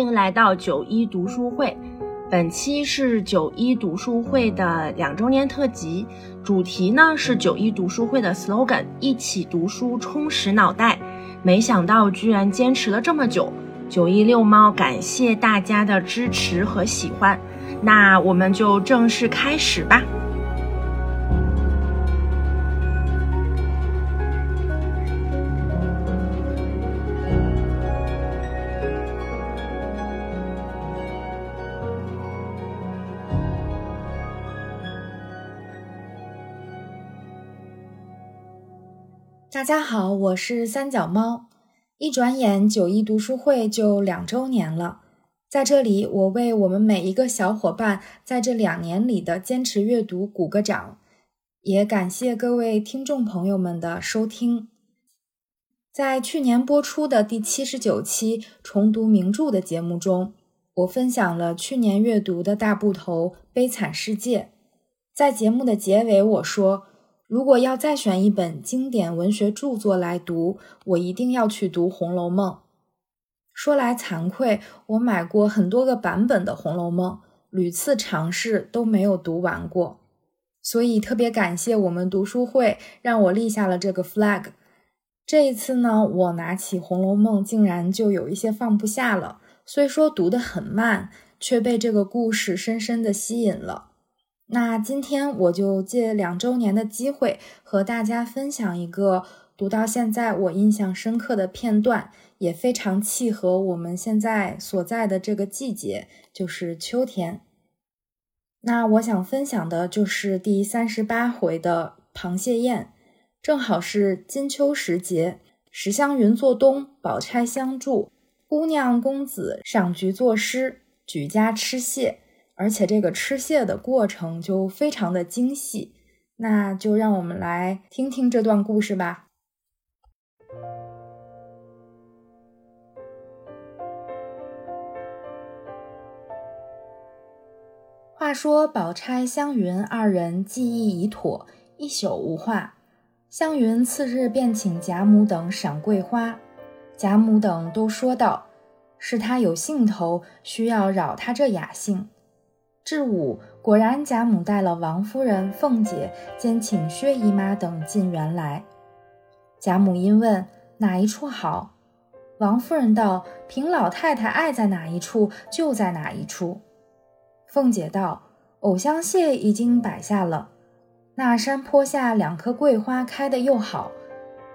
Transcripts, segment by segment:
欢迎来到九一读书会。本期是九一读书会的两周年特辑，主题呢是九一读书会的 slogan：一起读书，充实脑袋。没想到居然坚持了这么久，九一遛猫，感谢大家的支持和喜欢。那我们就正式开始吧。大家好，我是三脚猫。一转眼，九一读书会就两周年了。在这里，我为我们每一个小伙伴在这两年里的坚持阅读鼓个掌，也感谢各位听众朋友们的收听。在去年播出的第七十九期重读名著的节目中，我分享了去年阅读的大部头《悲惨世界》。在节目的结尾，我说。如果要再选一本经典文学著作来读，我一定要去读《红楼梦》。说来惭愧，我买过很多个版本的《红楼梦》，屡次尝试都没有读完过。所以特别感谢我们读书会，让我立下了这个 flag。这一次呢，我拿起《红楼梦》，竟然就有一些放不下了。虽说读得很慢，却被这个故事深深的吸引了。那今天我就借两周年的机会，和大家分享一个读到现在我印象深刻的片段，也非常契合我们现在所在的这个季节，就是秋天。那我想分享的就是第三十八回的螃蟹宴，正好是金秋时节，史湘云做东，宝钗相助，姑娘公子赏菊作诗，举家吃蟹。而且这个吃蟹的过程就非常的精细，那就让我们来听听这段故事吧。话说宝钗、湘云二人记忆已妥，一宿无话。湘云次日便请贾母等赏桂花，贾母等都说道：“是他有兴头，需要扰他这雅兴。”至午，果然贾母带了王夫人、凤姐，兼请薛姨妈等进园来。贾母因问哪一处好，王夫人道：“凭老太太爱在哪一处，就在哪一处。”凤姐道：“藕香榭已经摆下了，那山坡下两棵桂花开得又好，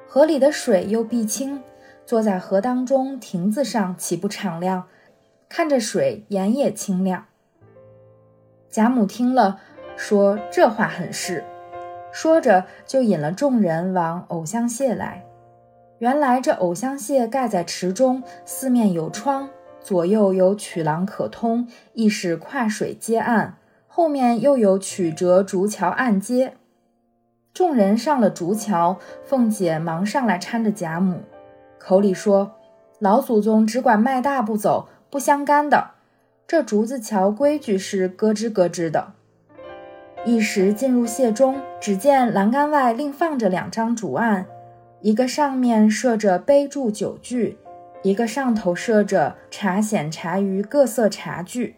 河里的水又碧清，坐在河当中亭子上，岂不敞亮？看着水，眼也清亮。”贾母听了，说：“这话很是。”说着，就引了众人往藕香榭来。原来这藕香榭盖在池中，四面有窗，左右有曲廊可通，亦是跨水接岸。后面又有曲折竹桥暗接。众人上了竹桥，凤姐忙上来搀着贾母，口里说：“老祖宗只管迈大步走，不相干的。”这竹子桥规矩是咯吱咯吱的。一时进入榭中，只见栏杆外另放着两张竹案，一个上面设着杯箸酒具，一个上头设着茶筅茶盂各色茶具。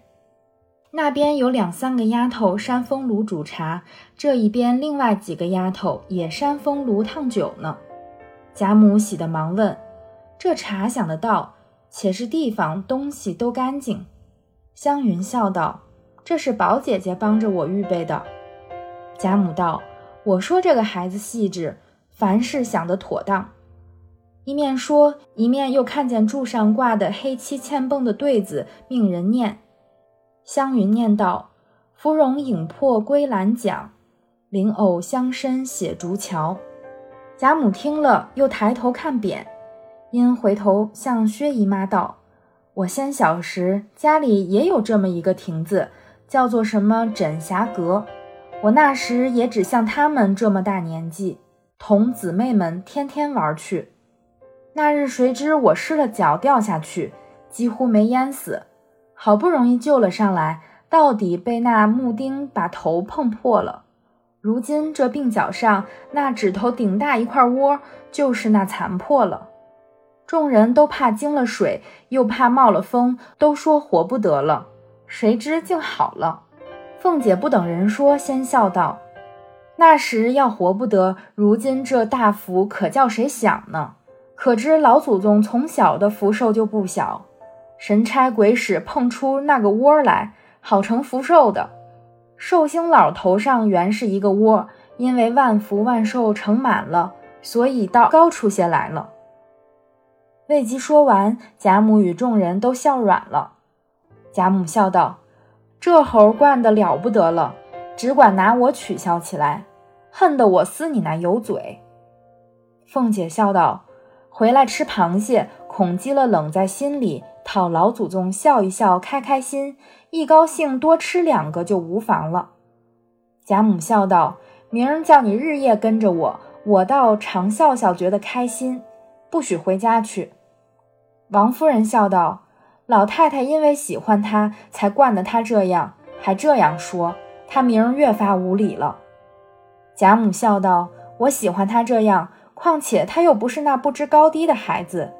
那边有两三个丫头扇风炉煮茶，这一边另外几个丫头也扇风炉烫酒呢。贾母喜得忙问：“这茶想得到，且是地方东西都干净。”湘云笑道：“这是宝姐姐帮着我预备的。”贾母道：“我说这个孩子细致，凡事想得妥当。”一面说，一面又看见柱上挂的黑漆嵌蹦的对子，命人念。湘云念道：“芙蓉影破归兰桨，灵藕香深写竹桥。”贾母听了，又抬头看匾，因回头向薛姨妈道。我先小时家里也有这么一个亭子，叫做什么枕霞阁。我那时也只像他们这么大年纪，同姊妹们天天玩去。那日谁知我失了脚掉下去，几乎没淹死，好不容易救了上来，到底被那木钉把头碰破了。如今这鬓角上那指头顶大一块窝，就是那残破了。众人都怕惊了水，又怕冒了风，都说活不得了。谁知竟好了。凤姐不等人说，先笑道：“那时要活不得，如今这大福可叫谁享呢？可知老祖宗从小的福寿就不小，神差鬼使碰出那个窝来，好成福寿的。寿星老头上原是一个窝，因为万福万寿盛满了，所以倒高出些来了。”未及说完，贾母与众人都笑软了。贾母笑道：“这猴惯得了不得了，只管拿我取笑起来，恨得我撕你那油嘴。”凤姐笑道：“回来吃螃蟹，恐积了冷在心里，讨老祖宗笑一笑，开开心。一高兴多吃两个就无妨了。”贾母笑道：“明儿叫你日夜跟着我，我倒常笑笑，觉得开心，不许回家去。”王夫人笑道：“老太太因为喜欢他，才惯得他这样，还这样说，他明儿越发无礼了。”贾母笑道：“我喜欢他这样，况且他又不是那不知高低的孩子，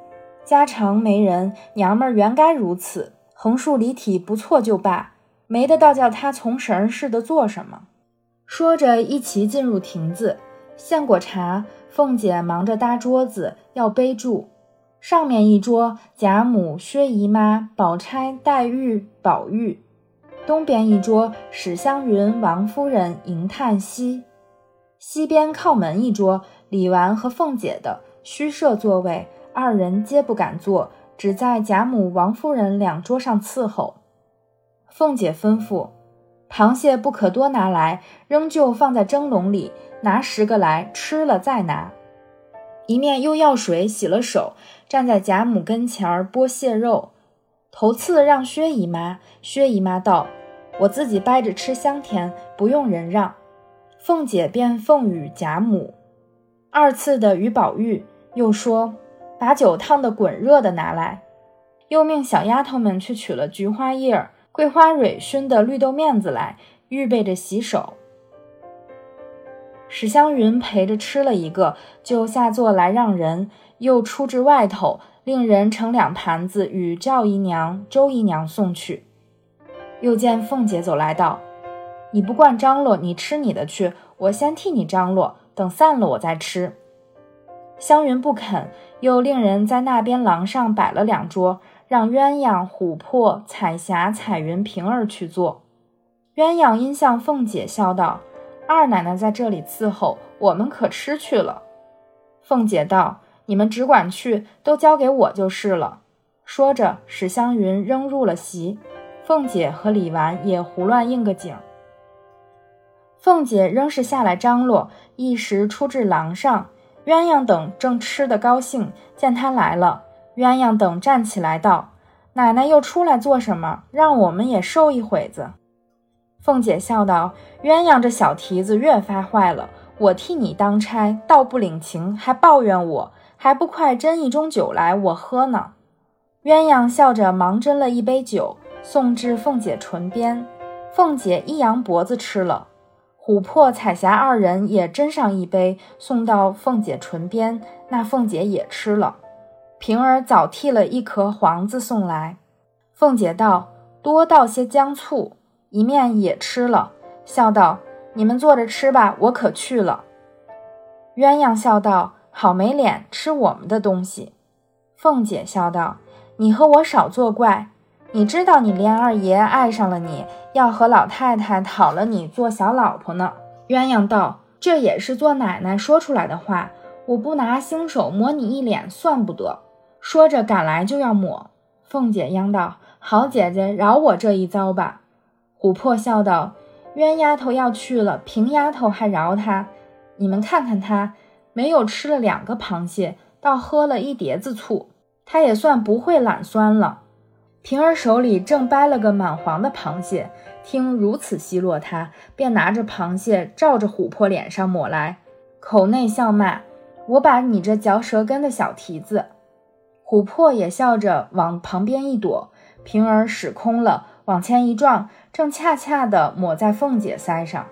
家常没人，娘们儿原该如此，横竖离体不错就罢，没得倒叫他从神似的做什么。”说着，一齐进入亭子，献过茶，凤姐忙着搭桌子，要杯住。上面一桌，贾母、薛姨妈、宝钗、黛玉、宝玉；东边一桌，史湘云、王夫人、迎叹息；西边靠门一桌，李纨和凤姐的虚设座位，二人皆不敢坐，只在贾母、王夫人两桌上伺候。凤姐吩咐：螃蟹不可多拿来，仍旧放在蒸笼里，拿十个来，吃了再拿。一面又要水洗了手，站在贾母跟前儿剥蟹肉，头次让薛姨妈。薛姨妈道：“我自己掰着吃香甜，不用人让。”凤姐便奉与贾母。二次的与宝玉，又说：“把酒烫得滚热的拿来。”又命小丫头们去取了菊花叶、桂花蕊熏的绿豆面子来，预备着洗手。史湘云陪着吃了一个，就下座来让人，又出至外头，令人盛两盘子与赵姨娘、周姨娘送去。又见凤姐走来道：“你不惯张罗，你吃你的去，我先替你张罗，等散了我再吃。”湘云不肯，又令人在那边廊上摆了两桌，让鸳鸯、琥珀、彩霞、彩云、平儿去坐。鸳鸯因向凤姐笑道。二奶奶在这里伺候，我们可吃去了。凤姐道：“你们只管去，都交给我就是了。”说着，史湘云扔入了席，凤姐和李纨也胡乱应个景。凤姐仍是下来张罗，一时出至廊上，鸳鸯等正吃得高兴，见她来了，鸳鸯等站起来道：“奶奶又出来做什么？让我们也受一会子。”凤姐笑道：“鸳鸯这小蹄子越发坏了，我替你当差，倒不领情，还抱怨我，还不快斟一盅酒来，我喝呢。”鸳鸯笑着忙斟了一杯酒，送至凤姐唇边。凤姐一扬脖子吃了。琥珀、彩霞二人也斟上一杯，送到凤姐唇边，那凤姐也吃了。平儿早替了一颗黄子送来，凤姐道：“多倒些姜醋。”一面也吃了，笑道：“你们坐着吃吧，我可去了。”鸳鸯笑道：“好没脸吃我们的东西。”凤姐笑道：“你和我少作怪，你知道你连二爷爱上了你，要和老太太讨了你做小老婆呢。”鸳鸯道：“这也是做奶奶说出来的话，我不拿腥手抹你一脸算不得。”说着赶来就要抹。凤姐央道：“好姐姐，饶我这一遭吧。”琥珀笑道：“冤丫头要去了，平丫头还饶她。你们看看她，没有吃了两个螃蟹，倒喝了一碟子醋，她也算不会懒酸了。”平儿手里正掰了个满黄的螃蟹，听如此奚落她，便拿着螃蟹照着琥珀脸上抹来，口内笑骂：“我把你这嚼舌根的小蹄子！”琥珀也笑着往旁边一躲，平儿使空了。往前一撞，正恰恰地抹在凤姐腮上。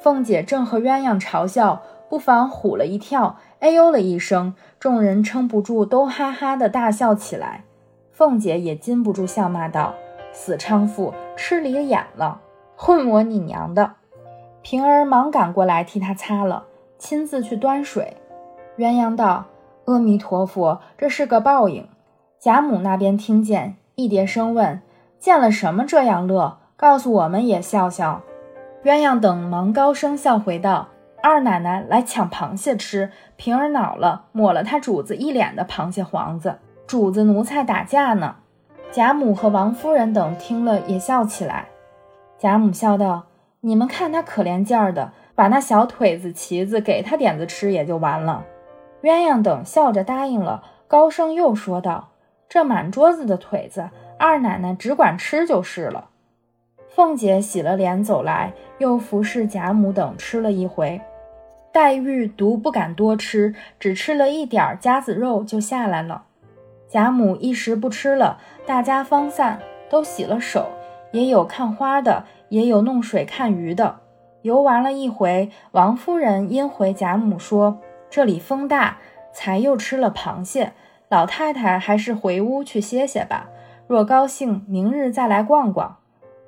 凤姐正和鸳鸯嘲笑，不妨唬了一跳，哎呦了一声，众人撑不住，都哈哈的大笑起来。凤姐也禁不住笑骂道：“死娼妇，吃里眼了，混我你娘的！”平儿忙赶过来替她擦了，亲自去端水。鸳鸯道：“阿弥陀佛，这是个报应。”贾母那边听见，一叠声问：“见了什么这样乐？告诉我们也笑笑。”鸳鸯等忙高声笑回道：“二奶奶来抢螃蟹吃，平儿恼了，抹了他主子一脸的螃蟹黄子。主子奴才打架呢。”贾母和王夫人等听了也笑起来。贾母笑道：“你们看他可怜劲儿的，把那小腿子、旗子给他点子吃也就完了。”鸳鸯等笑着答应了，高声又说道。这满桌子的腿子，二奶奶只管吃就是了。凤姐洗了脸走来，又服侍贾母等吃了一回。黛玉独不敢多吃，只吃了一点儿夹子肉就下来了。贾母一时不吃了，大家方散，都洗了手，也有看花的，也有弄水看鱼的。游玩了一回，王夫人因回贾母说：“这里风大，才又吃了螃蟹。”老太太还是回屋去歇歇吧。若高兴，明日再来逛逛。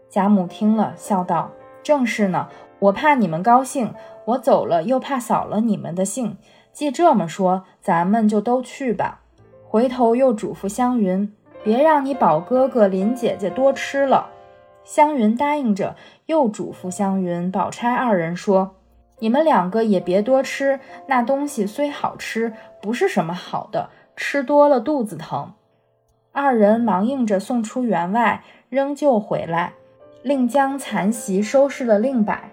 贾母听了，笑道：“正是呢，我怕你们高兴，我走了又怕扫了你们的兴。既这么说，咱们就都去吧。”回头又嘱咐湘云：“别让你宝哥哥、林姐姐多吃了。”湘云答应着，又嘱咐湘云、宝钗二人说：“你们两个也别多吃，那东西虽好吃，不是什么好的。”吃多了肚子疼，二人忙应着送出园外，仍旧回来，另将残席收拾了另摆。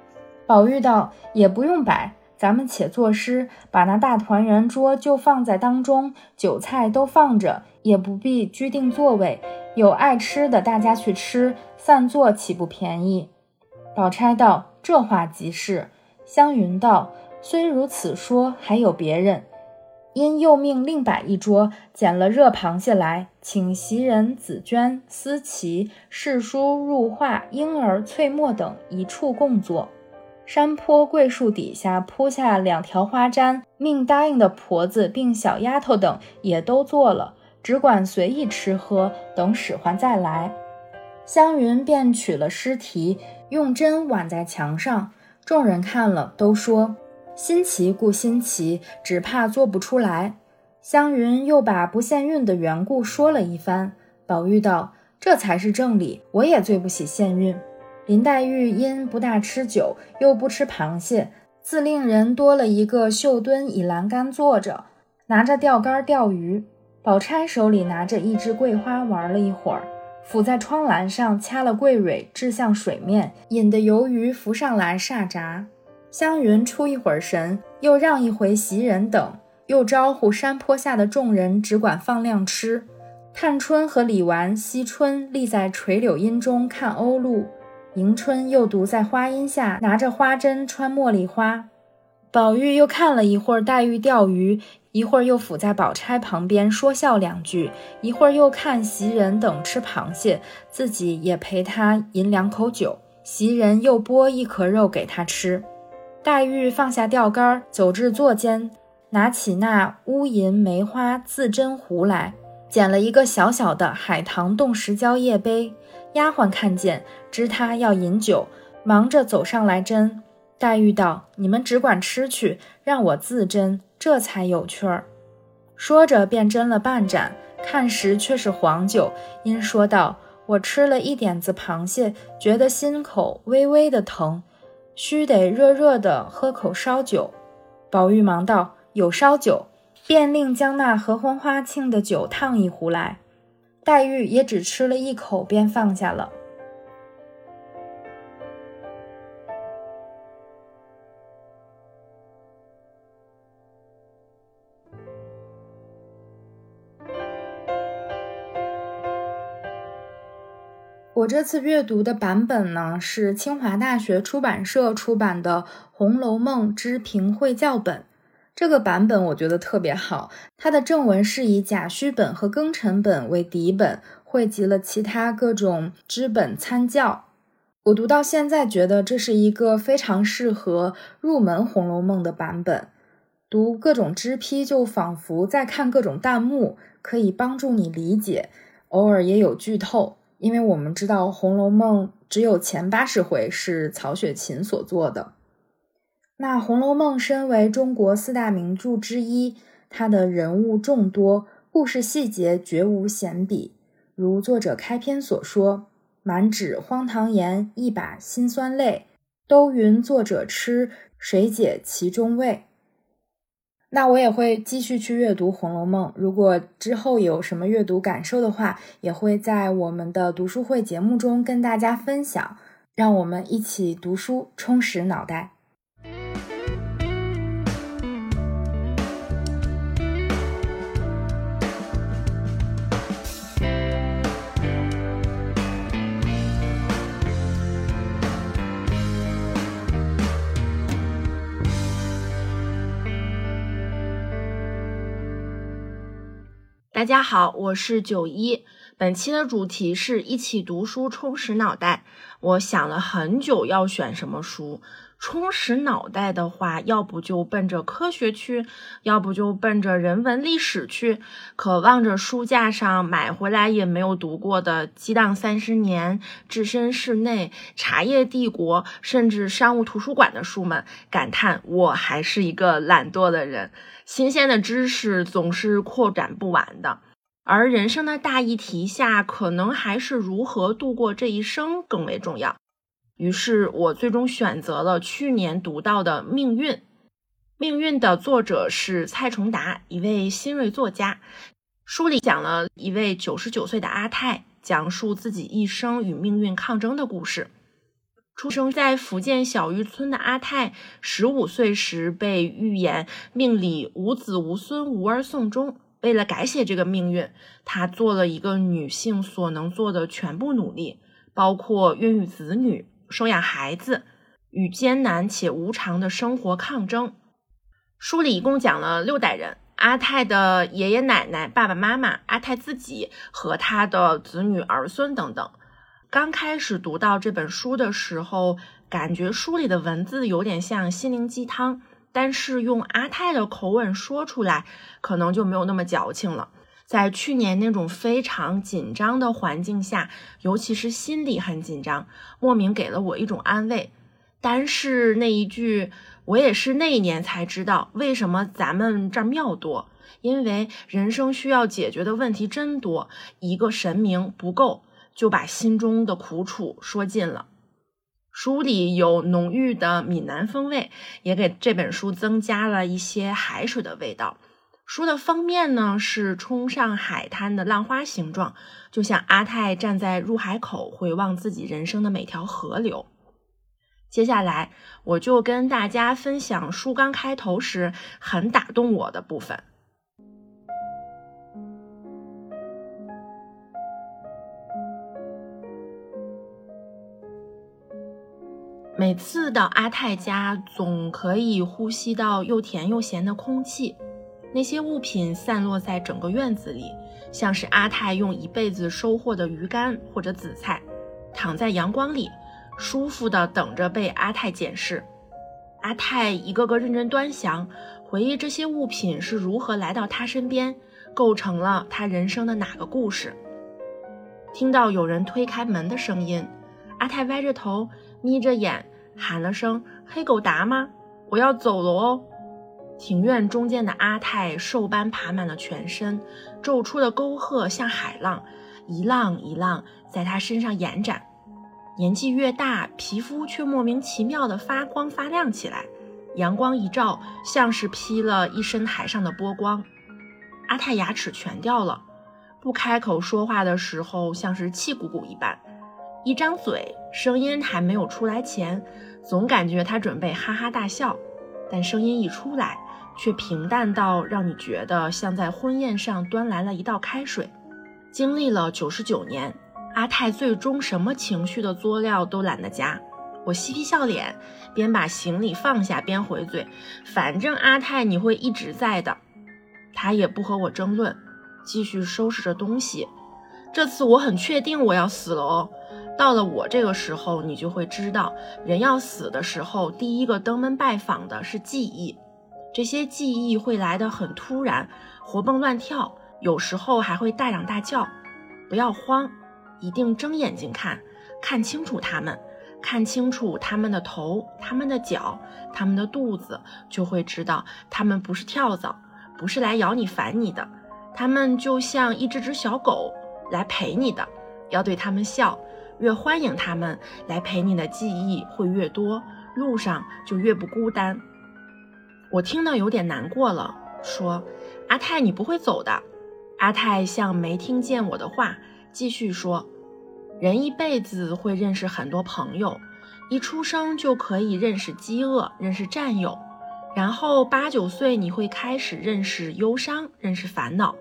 宝玉道：“也不用摆，咱们且作诗，把那大团圆桌就放在当中，酒菜都放着，也不必拘定座位，有爱吃的大家去吃，散坐岂不便宜？”宝钗道：“这话极是。”湘云道：“虽如此说，还有别人。”因又命另摆一桌，捡了热螃蟹来，请袭人、紫鹃、思琪、世书、入画、婴儿、翠墨等一处共坐。山坡桂树底下铺下两条花毡，命答应的婆子并小丫头等也都做了，只管随意吃喝，等使唤再来。湘云便取了诗题，用针挽在墙上，众人看了都说。新奇故新奇，只怕做不出来。湘云又把不限运的缘故说了一番。宝玉道：“这才是正理，我也最不喜限运。”林黛玉因不大吃酒，又不吃螃蟹，自令人多了一个绣墩倚栏杆坐着，拿着钓竿钓鱼。宝钗手里拿着一支桂花，玩了一会儿，伏在窗栏上掐了桂蕊，掷向水面，引得游鱼浮上来煞闸。湘云出一会儿神，又让一回袭人等，又招呼山坡下的众人，只管放量吃。探春和李纨、惜春立在垂柳荫中看鸥鹭，迎春又独在花荫下拿着花针穿茉莉花。宝玉又看了一会儿黛玉钓鱼，一会儿又伏在宝钗旁边说笑两句，一会儿又看袭人等吃螃蟹，自己也陪他饮两口酒。袭人又剥一壳肉给他吃。黛玉放下钓竿，走至座间，拿起那乌银梅花自斟壶来，捡了一个小小的海棠冻石胶叶杯。丫鬟看见，知她要饮酒，忙着走上来斟。黛玉道：“你们只管吃去，让我自斟，这才有趣儿。”说着便斟了半盏，看时却是黄酒，因说道：“我吃了一点子螃蟹，觉得心口微微的疼。”须得热热的喝口烧酒，宝玉忙道：“有烧酒。”便令将那合欢花庆的酒烫一壶来。黛玉也只吃了一口，便放下了。我这次阅读的版本呢，是清华大学出版社出版的《红楼梦之评会教本》。这个版本我觉得特别好，它的正文是以甲戌本和庚辰本为底本，汇集了其他各种支本参教。我读到现在，觉得这是一个非常适合入门《红楼梦》的版本。读各种支批就仿佛在看各种弹幕，可以帮助你理解。偶尔也有剧透，因为我们知道《红楼梦》只有前八十回是曹雪芹所作的。那《红楼梦》身为中国四大名著之一，它的人物众多，故事细节绝无闲笔。如作者开篇所说：“满纸荒唐言，一把辛酸泪，都云作者痴，谁解其中味？”那我也会继续去阅读《红楼梦》。如果之后有什么阅读感受的话，也会在我们的读书会节目中跟大家分享。让我们一起读书，充实脑袋。大家好，我是九一。本期的主题是一起读书，充实脑袋。我想了很久要选什么书。充实脑袋的话，要不就奔着科学去，要不就奔着人文历史去。可望着书架上买回来也没有读过的《激荡三十年》《置身事内》《茶叶帝国》，甚至商务图书馆的书们，感叹我还是一个懒惰的人。新鲜的知识总是扩展不完的，而人生的大议题下，可能还是如何度过这一生更为重要。于是我最终选择了去年读到的《命运》。《命运》的作者是蔡崇达，一位新锐作家。书里讲了一位九十九岁的阿泰，讲述自己一生与命运抗争的故事。出生在福建小渔村的阿泰，十五岁时被预言命里无子无孙，无儿送终。为了改写这个命运，他做了一个女性所能做的全部努力，包括孕育子女。收养孩子，与艰难且无常的生活抗争。书里一共讲了六代人：阿泰的爷爷奶奶、爸爸妈妈、阿泰自己和他的子女儿孙等等。刚开始读到这本书的时候，感觉书里的文字有点像心灵鸡汤，但是用阿泰的口吻说出来，可能就没有那么矫情了。在去年那种非常紧张的环境下，尤其是心里很紧张，莫名给了我一种安慰。但是那一句，我也是那一年才知道，为什么咱们这儿庙多，因为人生需要解决的问题真多，一个神明不够，就把心中的苦楚说尽了。书里有浓郁的闽南风味，也给这本书增加了一些海水的味道。书的封面呢是冲上海滩的浪花形状，就像阿泰站在入海口回望自己人生的每条河流。接下来我就跟大家分享书刚开头时很打动我的部分。每次到阿泰家，总可以呼吸到又甜又咸的空气。那些物品散落在整个院子里，像是阿泰用一辈子收获的鱼干或者紫菜，躺在阳光里，舒服的等着被阿泰检视。阿泰一个个认真端详，回忆这些物品是如何来到他身边，构成了他人生的哪个故事。听到有人推开门的声音，阿泰歪着头，眯着眼，喊了声：“黑狗达吗？我要走了哦。”庭院中间的阿泰瘦斑爬满了全身，皱出的沟壑像海浪，一浪一浪在他身上延展。年纪越大，皮肤却莫名其妙的发光发亮起来，阳光一照，像是披了一身海上的波光。阿泰牙齿全掉了，不开口说话的时候像是气鼓鼓一般，一张嘴，声音还没有出来前，总感觉他准备哈哈大笑，但声音一出来。却平淡到让你觉得像在婚宴上端来了一道开水。经历了九十九年，阿泰最终什么情绪的佐料都懒得加。我嬉皮笑脸，边把行李放下边回嘴：“反正阿泰你会一直在的。”他也不和我争论，继续收拾着东西。这次我很确定我要死了哦。到了我这个时候，你就会知道，人要死的时候，第一个登门拜访的是记忆。这些记忆会来得很突然，活蹦乱跳，有时候还会大嚷大叫。不要慌，一定睁眼睛看，看清楚它们，看清楚它们的头、它们的脚、它们的肚子，就会知道它们不是跳蚤，不是来咬你、烦你的。它们就像一只只小狗，来陪你的，要对它们笑。越欢迎他们来陪你的记忆会越多，路上就越不孤单。我听到有点难过了，说：“阿泰，你不会走的。”阿泰像没听见我的话，继续说：“人一辈子会认识很多朋友，一出生就可以认识饥饿，认识战友，然后八九岁你会开始认识忧伤，认识烦恼，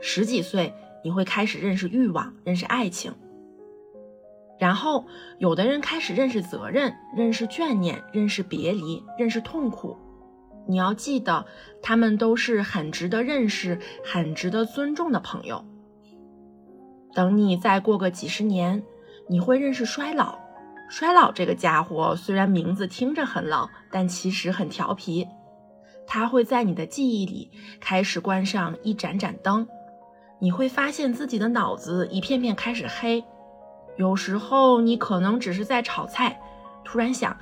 十几岁你会开始认识欲望，认识爱情，然后有的人开始认识责任，认识眷念，认识别离，认识痛苦。”你要记得，他们都是很值得认识、很值得尊重的朋友。等你再过个几十年，你会认识衰老。衰老这个家伙虽然名字听着很老，但其实很调皮。他会在你的记忆里开始关上一盏盏灯，你会发现自己的脑子一片片开始黑。有时候你可能只是在炒菜，突然想：“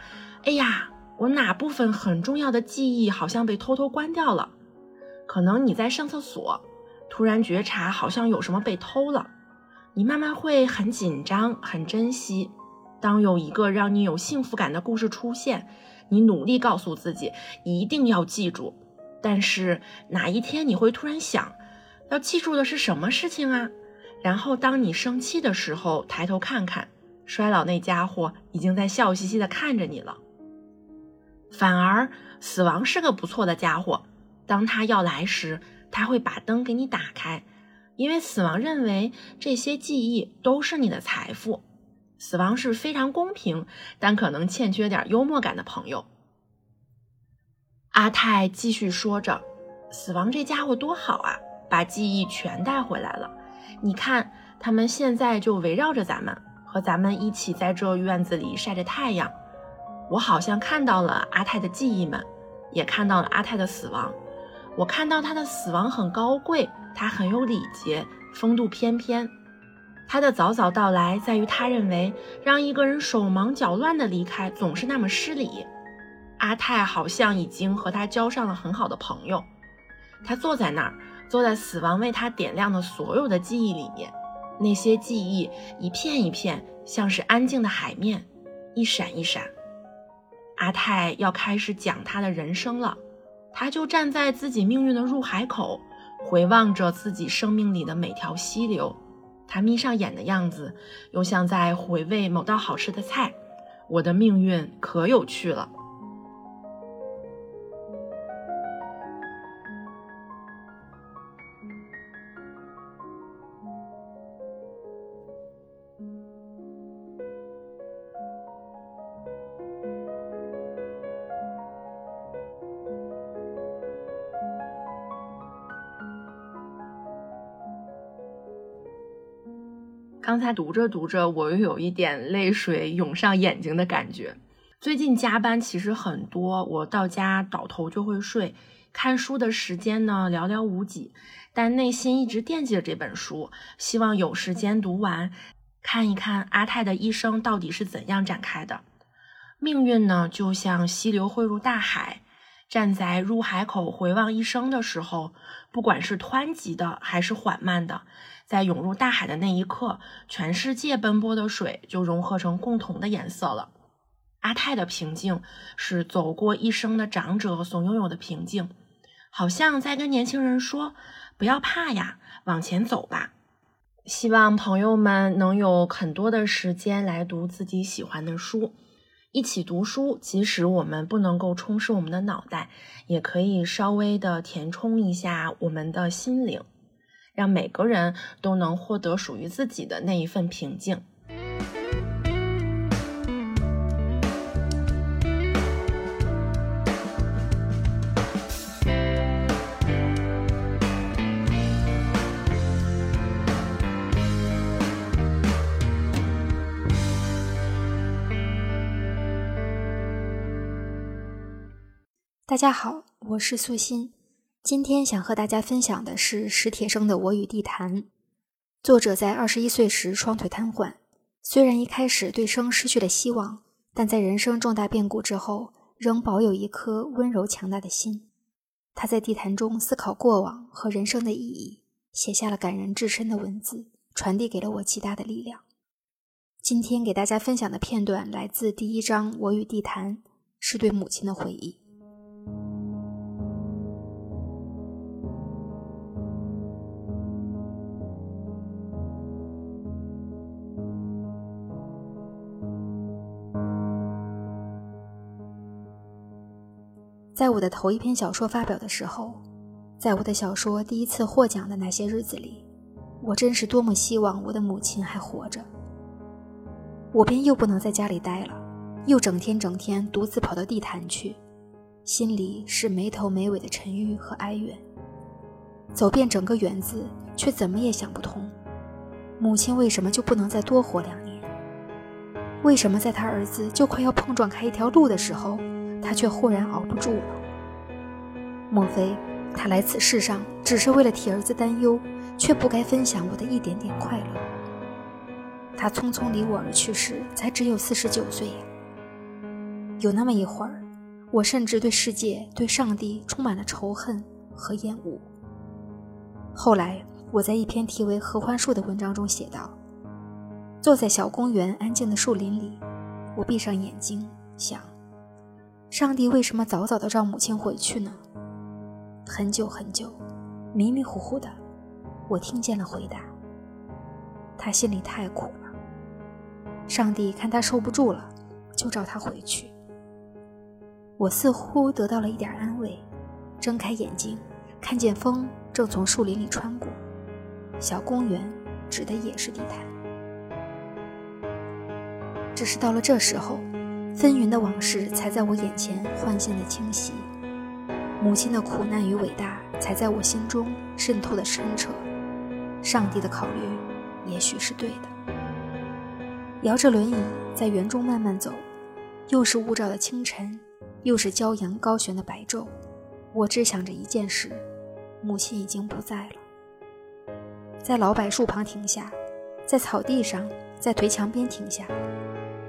哎呀。”我哪部分很重要的记忆好像被偷偷关掉了？可能你在上厕所，突然觉察好像有什么被偷了，你慢慢会很紧张、很珍惜。当有一个让你有幸福感的故事出现，你努力告诉自己一定要记住。但是哪一天你会突然想，要记住的是什么事情啊？然后当你生气的时候，抬头看看，衰老那家伙已经在笑嘻嘻地看着你了。反而，死亡是个不错的家伙。当他要来时，他会把灯给你打开，因为死亡认为这些记忆都是你的财富。死亡是非常公平，但可能欠缺点幽默感的朋友。阿泰继续说着：“死亡这家伙多好啊，把记忆全带回来了。你看，他们现在就围绕着咱们，和咱们一起在这院子里晒着太阳。”我好像看到了阿泰的记忆们，也看到了阿泰的死亡。我看到他的死亡很高贵，他很有礼节，风度翩翩。他的早早到来在于他认为让一个人手忙脚乱的离开总是那么失礼。阿泰好像已经和他交上了很好的朋友。他坐在那儿，坐在死亡为他点亮的所有的记忆里面，那些记忆一片一片，像是安静的海面，一闪一闪。阿泰要开始讲他的人生了，他就站在自己命运的入海口，回望着自己生命里的每条溪流。他眯上眼的样子，又像在回味某道好吃的菜。我的命运可有趣了。刚才读着读着，我又有一点泪水涌上眼睛的感觉。最近加班其实很多，我到家倒头就会睡，看书的时间呢寥寥无几，但内心一直惦记着这本书，希望有时间读完，看一看阿泰的一生到底是怎样展开的。命运呢，就像溪流汇入大海，站在入海口回望一生的时候，不管是湍急的还是缓慢的。在涌入大海的那一刻，全世界奔波的水就融合成共同的颜色了。阿泰的平静是走过一生的长者所拥有的平静，好像在跟年轻人说：“不要怕呀，往前走吧。”希望朋友们能有很多的时间来读自己喜欢的书，一起读书。即使我们不能够充实我们的脑袋，也可以稍微的填充一下我们的心灵。让每个人都能获得属于自己的那一份平静。大家好。我是素心。今天想和大家分享的是史铁生的《我与地坛》。作者在二十一岁时双腿瘫痪，虽然一开始对生失去了希望，但在人生重大变故之后，仍保有一颗温柔强大的心。他在地坛中思考过往和人生的意义，写下了感人至深的文字，传递给了我极大的力量。今天给大家分享的片段来自第一章《我与地坛》，是对母亲的回忆。在我的头一篇小说发表的时候，在我的小说第一次获奖的那些日子里，我真是多么希望我的母亲还活着。我便又不能在家里待了，又整天整天独自跑到地坛去，心里是没头没尾的沉郁和哀怨。走遍整个园子，却怎么也想不通，母亲为什么就不能再多活两年？为什么在他儿子就快要碰撞开一条路的时候？他却忽然熬不住了。莫非他来此世上只是为了替儿子担忧，却不该分享我的一点点快乐？他匆匆离我而去时，才只有四十九岁呀。有那么一会儿，我甚至对世界、对上帝充满了仇恨和厌恶。后来，我在一篇题为《合欢树》的文章中写道：“坐在小公园安静的树林里，我闭上眼睛想。”上帝为什么早早的让母亲回去呢？很久很久，迷迷糊糊的，我听见了回答。他心里太苦了。上帝看他受不住了，就召他回去。我似乎得到了一点安慰，睁开眼睛，看见风正从树林里穿过，小公园指的也是地毯。只是到了这时候。纷纭的往事才在我眼前幻现的清晰，母亲的苦难与伟大才在我心中渗透的深彻。上帝的考虑也许是对的。摇着轮椅在园中慢慢走，又是雾罩的清晨，又是骄阳高悬的白昼，我只想着一件事：母亲已经不在了。在老柏树旁停下，在草地上，在颓墙边停下。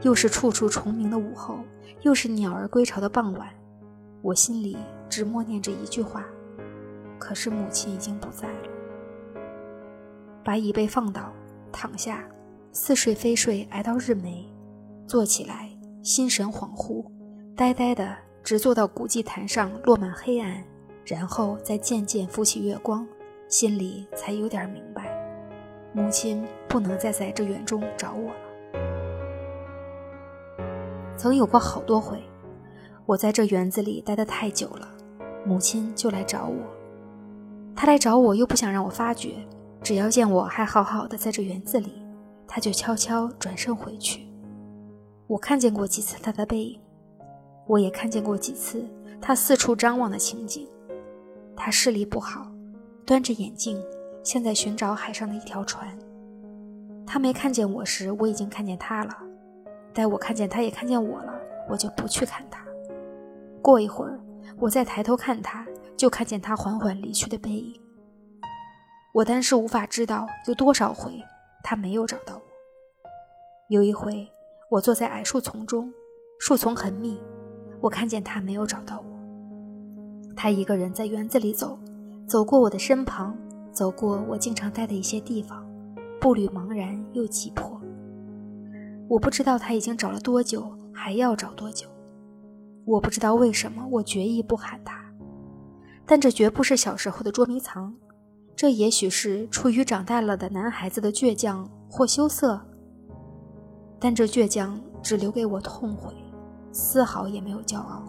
又是处处虫鸣的午后，又是鸟儿归巢的傍晚，我心里只默念着一句话：可是母亲已经不在了。把椅背放倒，躺下，似睡非睡，挨到日没，坐起来，心神恍惚，呆呆的，直坐到古祭坛上落满黑暗，然后再渐渐浮起月光，心里才有点明白，母亲不能再在这园中找我了。曾有过好多回，我在这园子里待得太久了，母亲就来找我。她来找我，又不想让我发觉，只要见我还好好的在这园子里，她就悄悄转身回去。我看见过几次她的背影，我也看见过几次他四处张望的情景。他视力不好，端着眼镜，像在寻找海上的一条船。他没看见我时，我已经看见他了。待我看见他，也看见我了，我就不去看他。过一会儿，我再抬头看他，就看见他缓缓离去的背影。我单是无法知道有多少回他没有找到我。有一回，我坐在矮树丛中，树丛很密，我看见他没有找到我。他一个人在园子里走，走过我的身旁，走过我经常待的一些地方，步履茫然又急迫。我不知道他已经找了多久，还要找多久。我不知道为什么我决意不喊他，但这绝不是小时候的捉迷藏，这也许是出于长大了的男孩子的倔强或羞涩。但这倔强只留给我痛悔，丝毫也没有骄傲。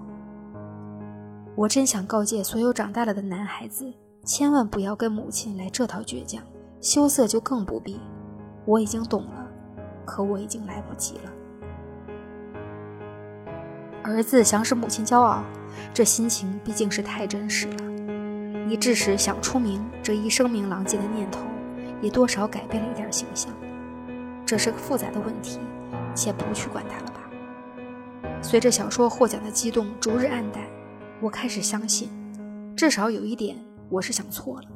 我真想告诫所有长大了的男孩子，千万不要跟母亲来这套倔强，羞涩就更不必。我已经懂了。可我已经来不及了。儿子想使母亲骄傲，这心情毕竟是太真实了，你致使想出名这一声名狼藉的念头，也多少改变了一点形象。这是个复杂的问题，且不去管它了。随着小说获奖的激动逐日暗淡，我开始相信，至少有一点，我是想错了。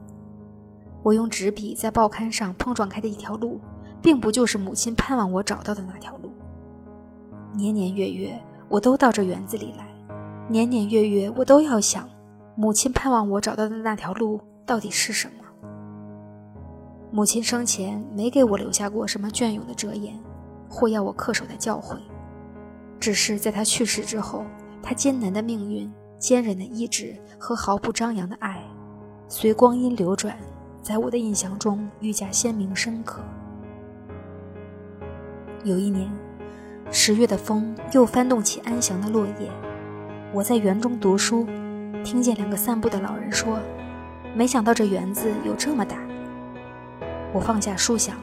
我用纸笔在报刊上碰撞开的一条路，并不就是母亲盼望我找到的那条路。年年月月，我都到这园子里来，年年月月，我都要想，母亲盼望我找到的那条路到底是什么。母亲生前没给我留下过什么隽永的哲言，或要我恪守的教诲，只是在他去世之后，他艰难的命运、坚韧的意志和毫不张扬的爱，随光阴流转，在我的印象中愈加鲜明深刻。有一年，十月的风又翻动起安详的落叶，我在园中读书，听见两个散步的老人说：“没想到这园子有这么大。”我放下书想，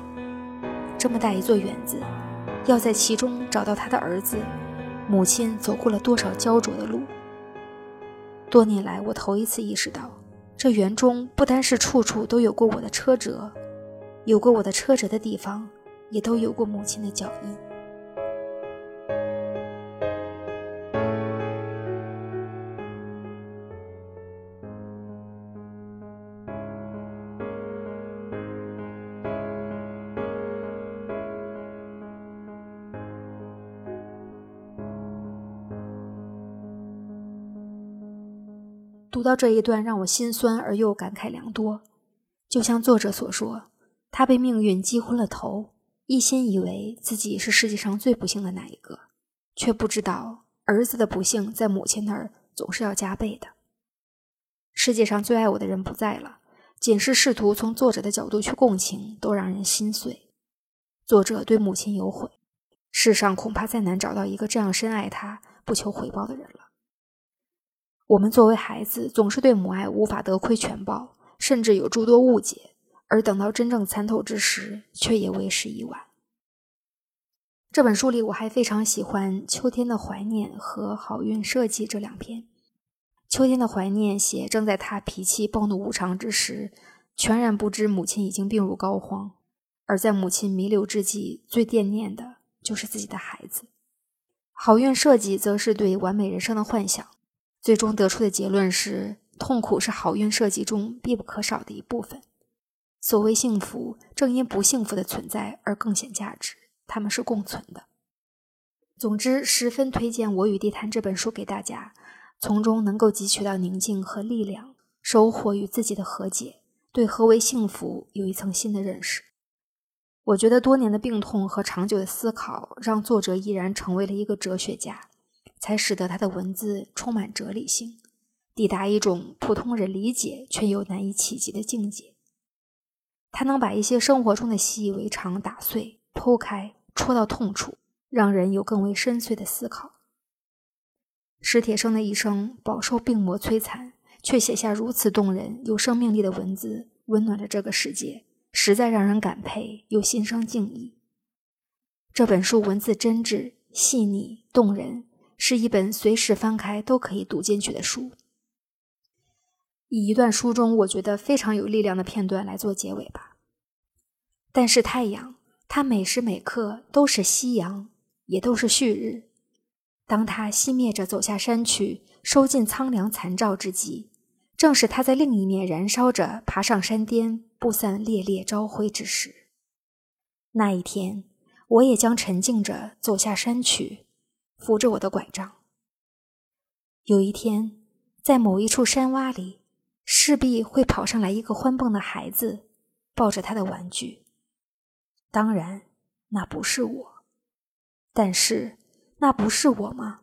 这么大一座园子，要在其中找到他的儿子，母亲走过了多少焦灼的路。多年来，我头一次意识到，这园中不单是处处都有过我的车辙，有过我的车辙的地方，也都有过母亲的脚印。读到这一段，让我心酸而又感慨良多。就像作者所说，他被命运击昏了头，一心以为自己是世界上最不幸的那一个，却不知道儿子的不幸在母亲那儿总是要加倍的。世界上最爱我的人不在了，仅是试图从作者的角度去共情，都让人心碎。作者对母亲有悔，世上恐怕再难找到一个这样深爱他、不求回报的人了。我们作为孩子，总是对母爱无法得窥全报，甚至有诸多误解，而等到真正参透之时，却也为时已晚。这本书里，我还非常喜欢《秋天的怀念》和《好运设计》这两篇。《秋天的怀念》写正在他脾气暴怒无常之时，全然不知母亲已经病入膏肓，而在母亲弥留之际，最惦念的就是自己的孩子。《好运设计》则是对完美人生的幻想。最终得出的结论是，痛苦是好运设计中必不可少的一部分。所谓幸福，正因不幸福的存在而更显价值，它们是共存的。总之，十分推荐《我与地坛》这本书给大家，从中能够汲取到宁静和力量，收获与自己的和解，对何为幸福有一层新的认识。我觉得多年的病痛和长久的思考，让作者毅然成为了一个哲学家。才使得他的文字充满哲理性，抵达一种普通人理解却又难以企及的境界。他能把一些生活中的习以为常打碎、剖开、戳到痛处，让人有更为深邃的思考。史铁生的一生饱受病魔摧残，却写下如此动人、有生命力的文字，温暖着这个世界，实在让人感佩又心生敬意。这本书文字真挚、细腻、动人。是一本随时翻开都可以读进去的书。以一段书中我觉得非常有力量的片段来做结尾吧。但是太阳，它每时每刻都是夕阳，也都是旭日。当它熄灭着走下山去，收尽苍凉残照之际，正是它在另一面燃烧着，爬上山巅，布散烈烈朝晖之时。那一天，我也将沉静着走下山去。扶着我的拐杖。有一天，在某一处山洼里，势必会跑上来一个欢蹦的孩子，抱着他的玩具。当然，那不是我，但是，那不是我吗？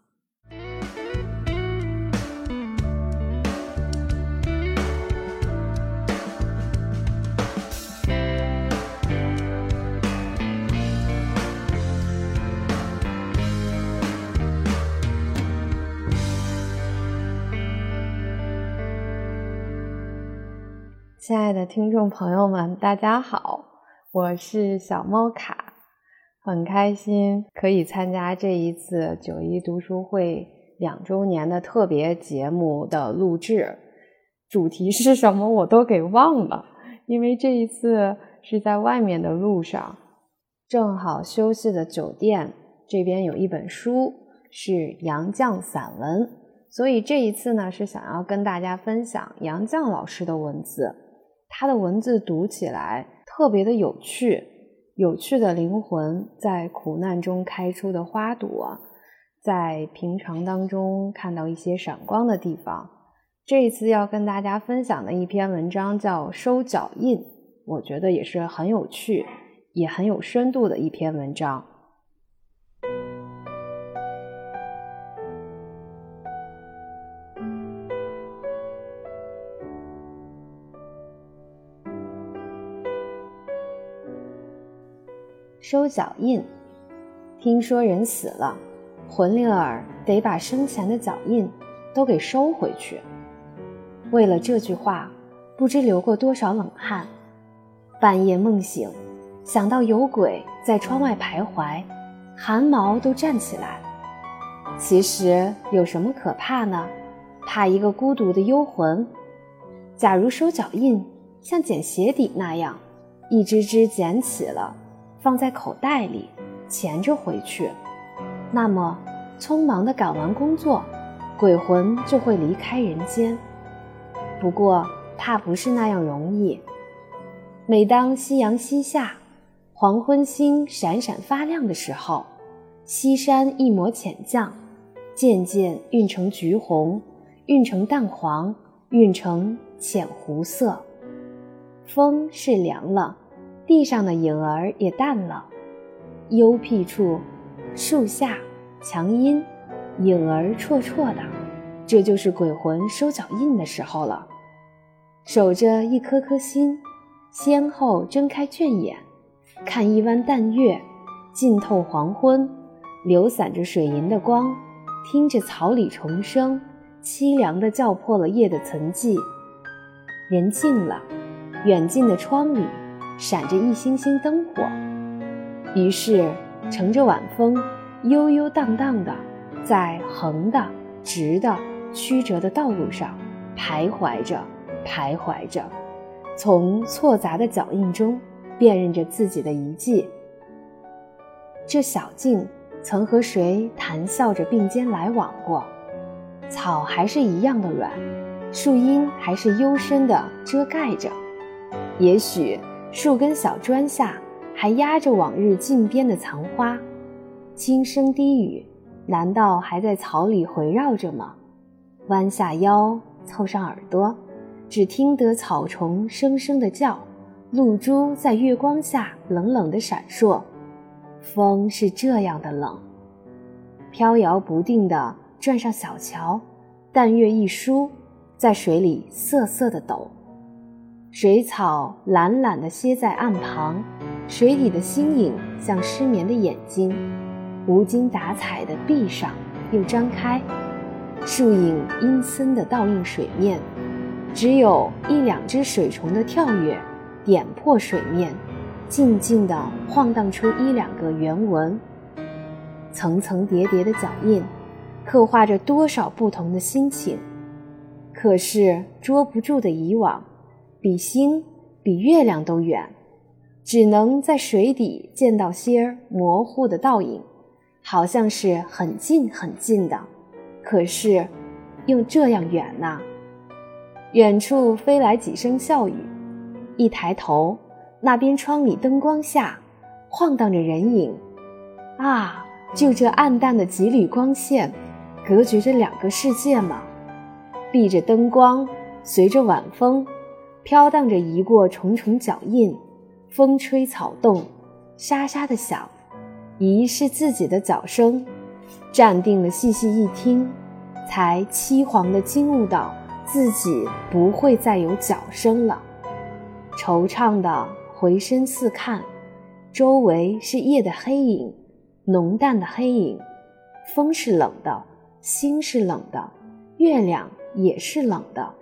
亲爱的听众朋友们，大家好，我是小猫卡，很开心可以参加这一次九一读书会两周年的特别节目的录制。主题是什么我都给忘了，因为这一次是在外面的路上，正好休息的酒店这边有一本书，是杨绛散文，所以这一次呢，是想要跟大家分享杨绛老师的文字。他的文字读起来特别的有趣，有趣的灵魂在苦难中开出的花朵，在平常当中看到一些闪光的地方。这一次要跟大家分享的一篇文章叫《收脚印》，我觉得也是很有趣，也很有深度的一篇文章。收脚印，听说人死了，魂灵儿得把生前的脚印都给收回去。为了这句话，不知流过多少冷汗。半夜梦醒，想到有鬼在窗外徘徊，汗毛都站起来。其实有什么可怕呢？怕一个孤独的幽魂。假如收脚印像捡鞋底那样，一只只捡起了。放在口袋里，衔着回去，那么匆忙的赶完工作，鬼魂就会离开人间。不过，怕不是那样容易。每当夕阳西下，黄昏星闪闪发亮的时候，西山一抹浅绛，渐渐晕成橘红，晕成淡黄，晕成浅湖色。风是凉了。地上的影儿也淡了，幽僻处，树下，墙阴，影儿绰绰的，这就是鬼魂收脚印的时候了。守着一颗颗心，先后睁开倦眼，看一弯淡月，浸透黄昏，流散着水银的光，听着草里虫声，凄凉的叫破了夜的沉寂。人静了，远近的窗里。闪着一星星灯火，于是乘着晚风，悠悠荡荡的，在横的、直的、曲折的道路上徘徊着，徘徊着，从错杂的脚印中辨认着自己的遗迹。这小径曾和谁谈笑着并肩来往过？草还是一样的软，树荫还是幽深的遮盖着，也许。树根小砖下还压着往日禁边的残花，轻声低语，难道还在草里回绕着吗？弯下腰，凑上耳朵，只听得草虫声声的叫，露珠在月光下冷冷的闪烁。风是这样的冷，飘摇不定的转上小桥，淡月一疏，在水里瑟瑟的抖。水草懒懒地歇在岸旁，水底的星影像失眠的眼睛，无精打采地闭上又张开。树影阴森地倒映水面，只有一两只水虫的跳跃，点破水面，静静地晃荡出一两个圆纹。层层叠叠的脚印，刻画着多少不同的心情。可是捉不住的以往。比星、比月亮都远，只能在水底见到些模糊的倒影，好像是很近很近的，可是又这样远呐。远处飞来几声笑语，一抬头，那边窗里灯光下晃荡着人影。啊，就这暗淡的几缕光线，隔绝着两个世界吗？避着灯光，随着晚风。飘荡着移过重重脚印，风吹草动，沙沙的响，疑是自己的脚声。站定了，细细一听，才凄惶地惊悟到自己不会再有脚声了。惆怅地回身四看，周围是夜的黑影，浓淡的黑影。风是冷的，心是冷的，月亮也是冷的。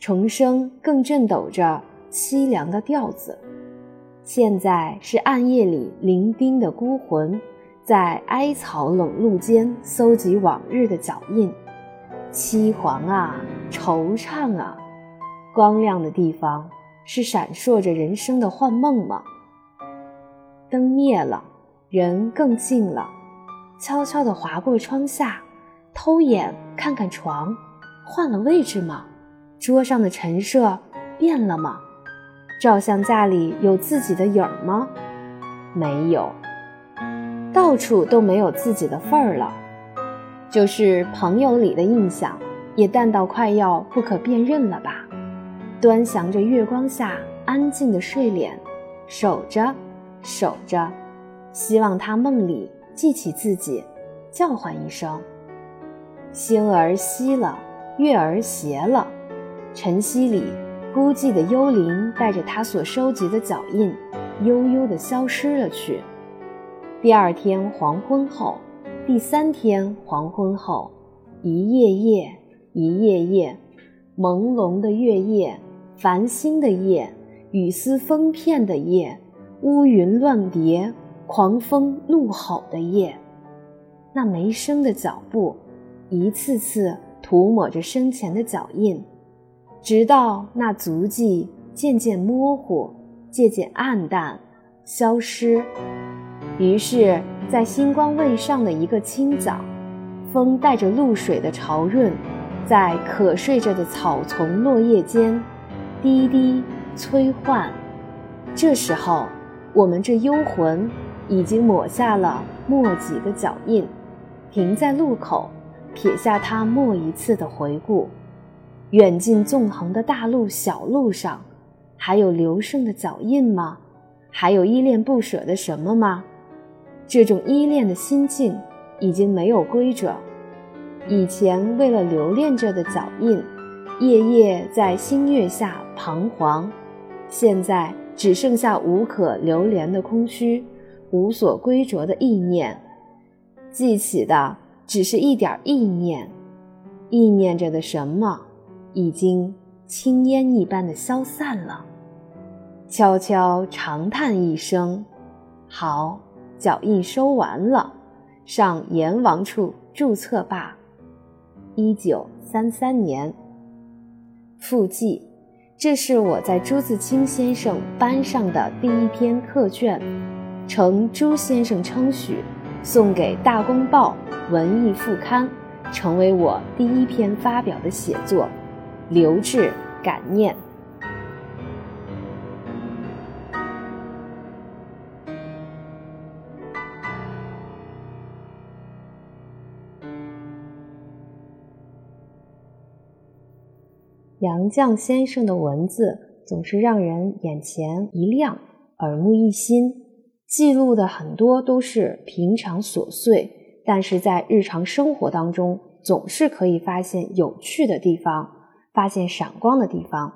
重生更震抖着凄凉的调子。现在是暗夜里伶仃的孤魂，在哀草冷露间搜集往日的脚印。凄惶啊，惆怅啊！光亮的地方是闪烁着人生的幻梦吗？灯灭了，人更静了，悄悄地划过窗下，偷眼看看床，换了位置吗？桌上的陈设变了吗？照相架里有自己的影儿吗？没有，到处都没有自己的份儿了。就是朋友里的印象，也淡到快要不可辨认了吧？端详着月光下安静的睡脸，守着，守着，希望他梦里记起自己，叫唤一声。星儿稀了，月儿斜了，晨曦里孤寂的幽灵带着他所收集的脚印，悠悠地消失了去。第二天黄昏后，第三天黄昏后，一夜夜，一夜夜，朦胧的月夜，繁星的夜，雨丝风片的夜，乌云乱叠，狂风怒吼的夜，那没声的脚步。一次次涂抹着生前的脚印，直到那足迹渐渐模糊、渐渐暗淡、消失。于是，在星光未上的一个清早，风带着露水的潮润，在可睡着的草丛落叶间，滴滴催唤。这时候，我们这幽魂已经抹下了墨迹的脚印，停在路口。撇下他莫一次的回顾，远近纵横的大路小路上，还有刘胜的脚印吗？还有依恋不舍的什么吗？这种依恋的心境已经没有规则。以前为了留恋着的脚印，夜夜在星月下彷徨，现在只剩下无可留连的空虚，无所归着的意念，记起的。只是一点意念，意念着的什么，已经青烟一般的消散了。悄悄长叹一声：“好，脚印收完了，上阎王处注册吧。”一九三三年。附记，这是我在朱自清先生班上的第一篇课卷，承朱先生称许。送给《大公报》文艺副刊，成为我第一篇发表的写作，留置感念。杨绛先生的文字总是让人眼前一亮，耳目一新。记录的很多都是平常琐碎，但是在日常生活当中总是可以发现有趣的地方，发现闪光的地方。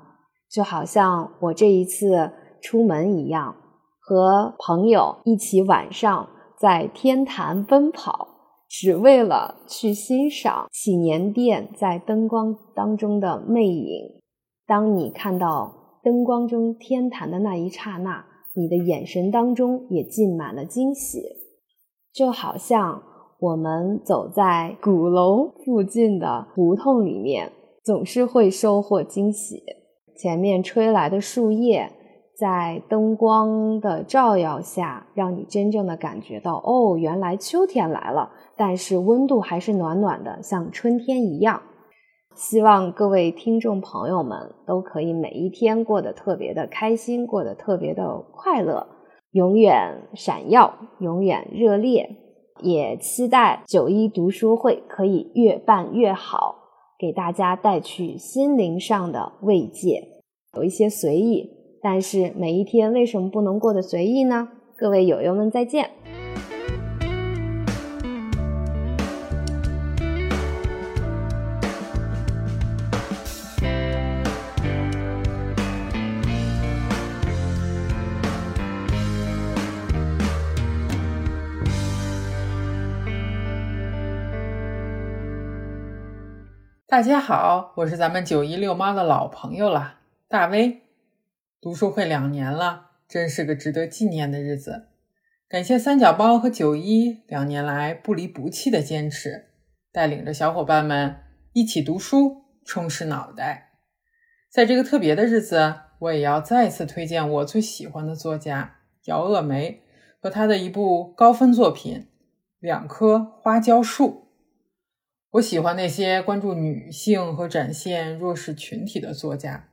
就好像我这一次出门一样，和朋友一起晚上在天坛奔跑，只为了去欣赏祈年殿在灯光当中的魅影。当你看到灯光中天坛的那一刹那。你的眼神当中也浸满了惊喜，就好像我们走在鼓楼附近的胡同里面，总是会收获惊喜。前面吹来的树叶，在灯光的照耀下，让你真正的感觉到，哦，原来秋天来了，但是温度还是暖暖的，像春天一样。希望各位听众朋友们都可以每一天过得特别的开心，过得特别的快乐，永远闪耀，永远热烈。也期待九一读书会可以越办越好，给大家带去心灵上的慰藉。有一些随意，但是每一天为什么不能过得随意呢？各位友友们，再见。大家好，我是咱们九一六妈的老朋友了，大威。读书会两年了，真是个值得纪念的日子。感谢三角包和九一两年来不离不弃的坚持，带领着小伙伴们一起读书，充实脑袋。在这个特别的日子，我也要再次推荐我最喜欢的作家姚鄂梅和他的一部高分作品《两棵花椒树》。我喜欢那些关注女性和展现弱势群体的作家。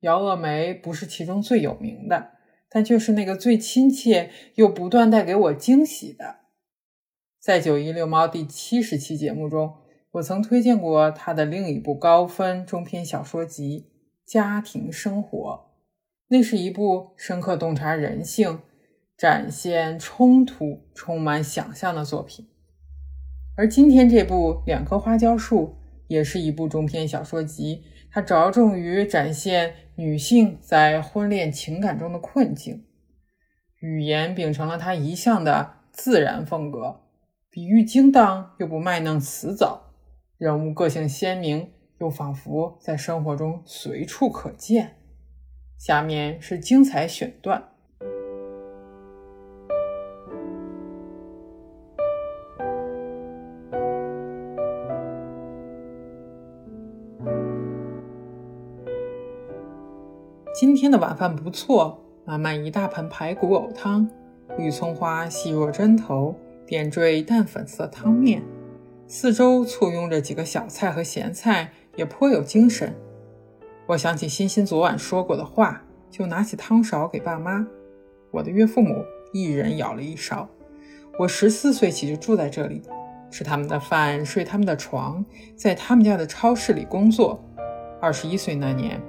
姚鄂梅不是其中最有名的，但却是那个最亲切又不断带给我惊喜的。在九一六猫第七十期节目中，我曾推荐过他的另一部高分中篇小说集《家庭生活》，那是一部深刻洞察人性、展现冲突、充满想象的作品。而今天这部《两棵花椒树》也是一部中篇小说集，它着重于展现女性在婚恋情感中的困境，语言秉承了它一向的自然风格，比喻精当又不卖弄辞藻，人物个性鲜明又仿佛在生活中随处可见。下面是精彩选段。今天的晚饭不错，满满一大盆排骨藕汤，绿葱花细若针头，点缀淡粉色汤面，四周簇拥着几个小菜和咸菜，也颇有精神。我想起欣欣昨晚说过的话，就拿起汤勺给爸妈。我的岳父母一人舀了一勺。我十四岁起就住在这里，吃他们的饭，睡他们的床，在他们家的超市里工作。二十一岁那年。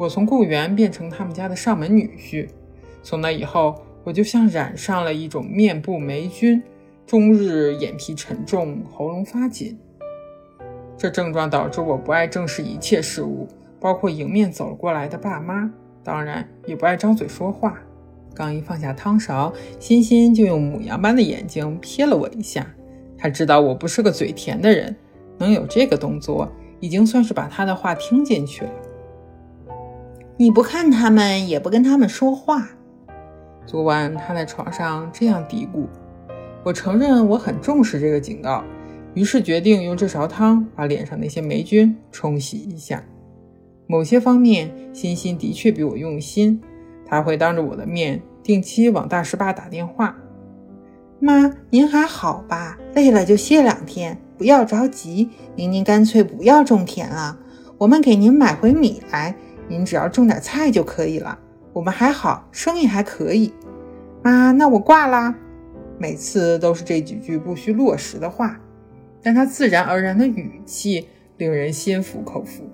我从雇员变成他们家的上门女婿，从那以后，我就像染上了一种面部霉菌，终日眼皮沉重，喉咙发紧。这症状导致我不爱正视一切事物，包括迎面走过来的爸妈，当然也不爱张嘴说话。刚一放下汤勺，欣欣就用母羊般的眼睛瞥了我一下。他知道我不是个嘴甜的人，能有这个动作，已经算是把他的话听进去了。你不看他们，也不跟他们说话。昨晚他在床上这样嘀咕。我承认我很重视这个警告，于是决定用这勺汤把脸上那些霉菌冲洗一下。某些方面，欣欣的确比我用心。他会当着我的面定期往大十八打电话：“妈，您还好吧？累了就歇两天，不要着急。明年干脆不要种田了，我们给您买回米来。”您只要种点菜就可以了，我们还好，生意还可以。妈，那我挂啦。每次都是这几句不需落实的话，但他自然而然的语气令人心服口服。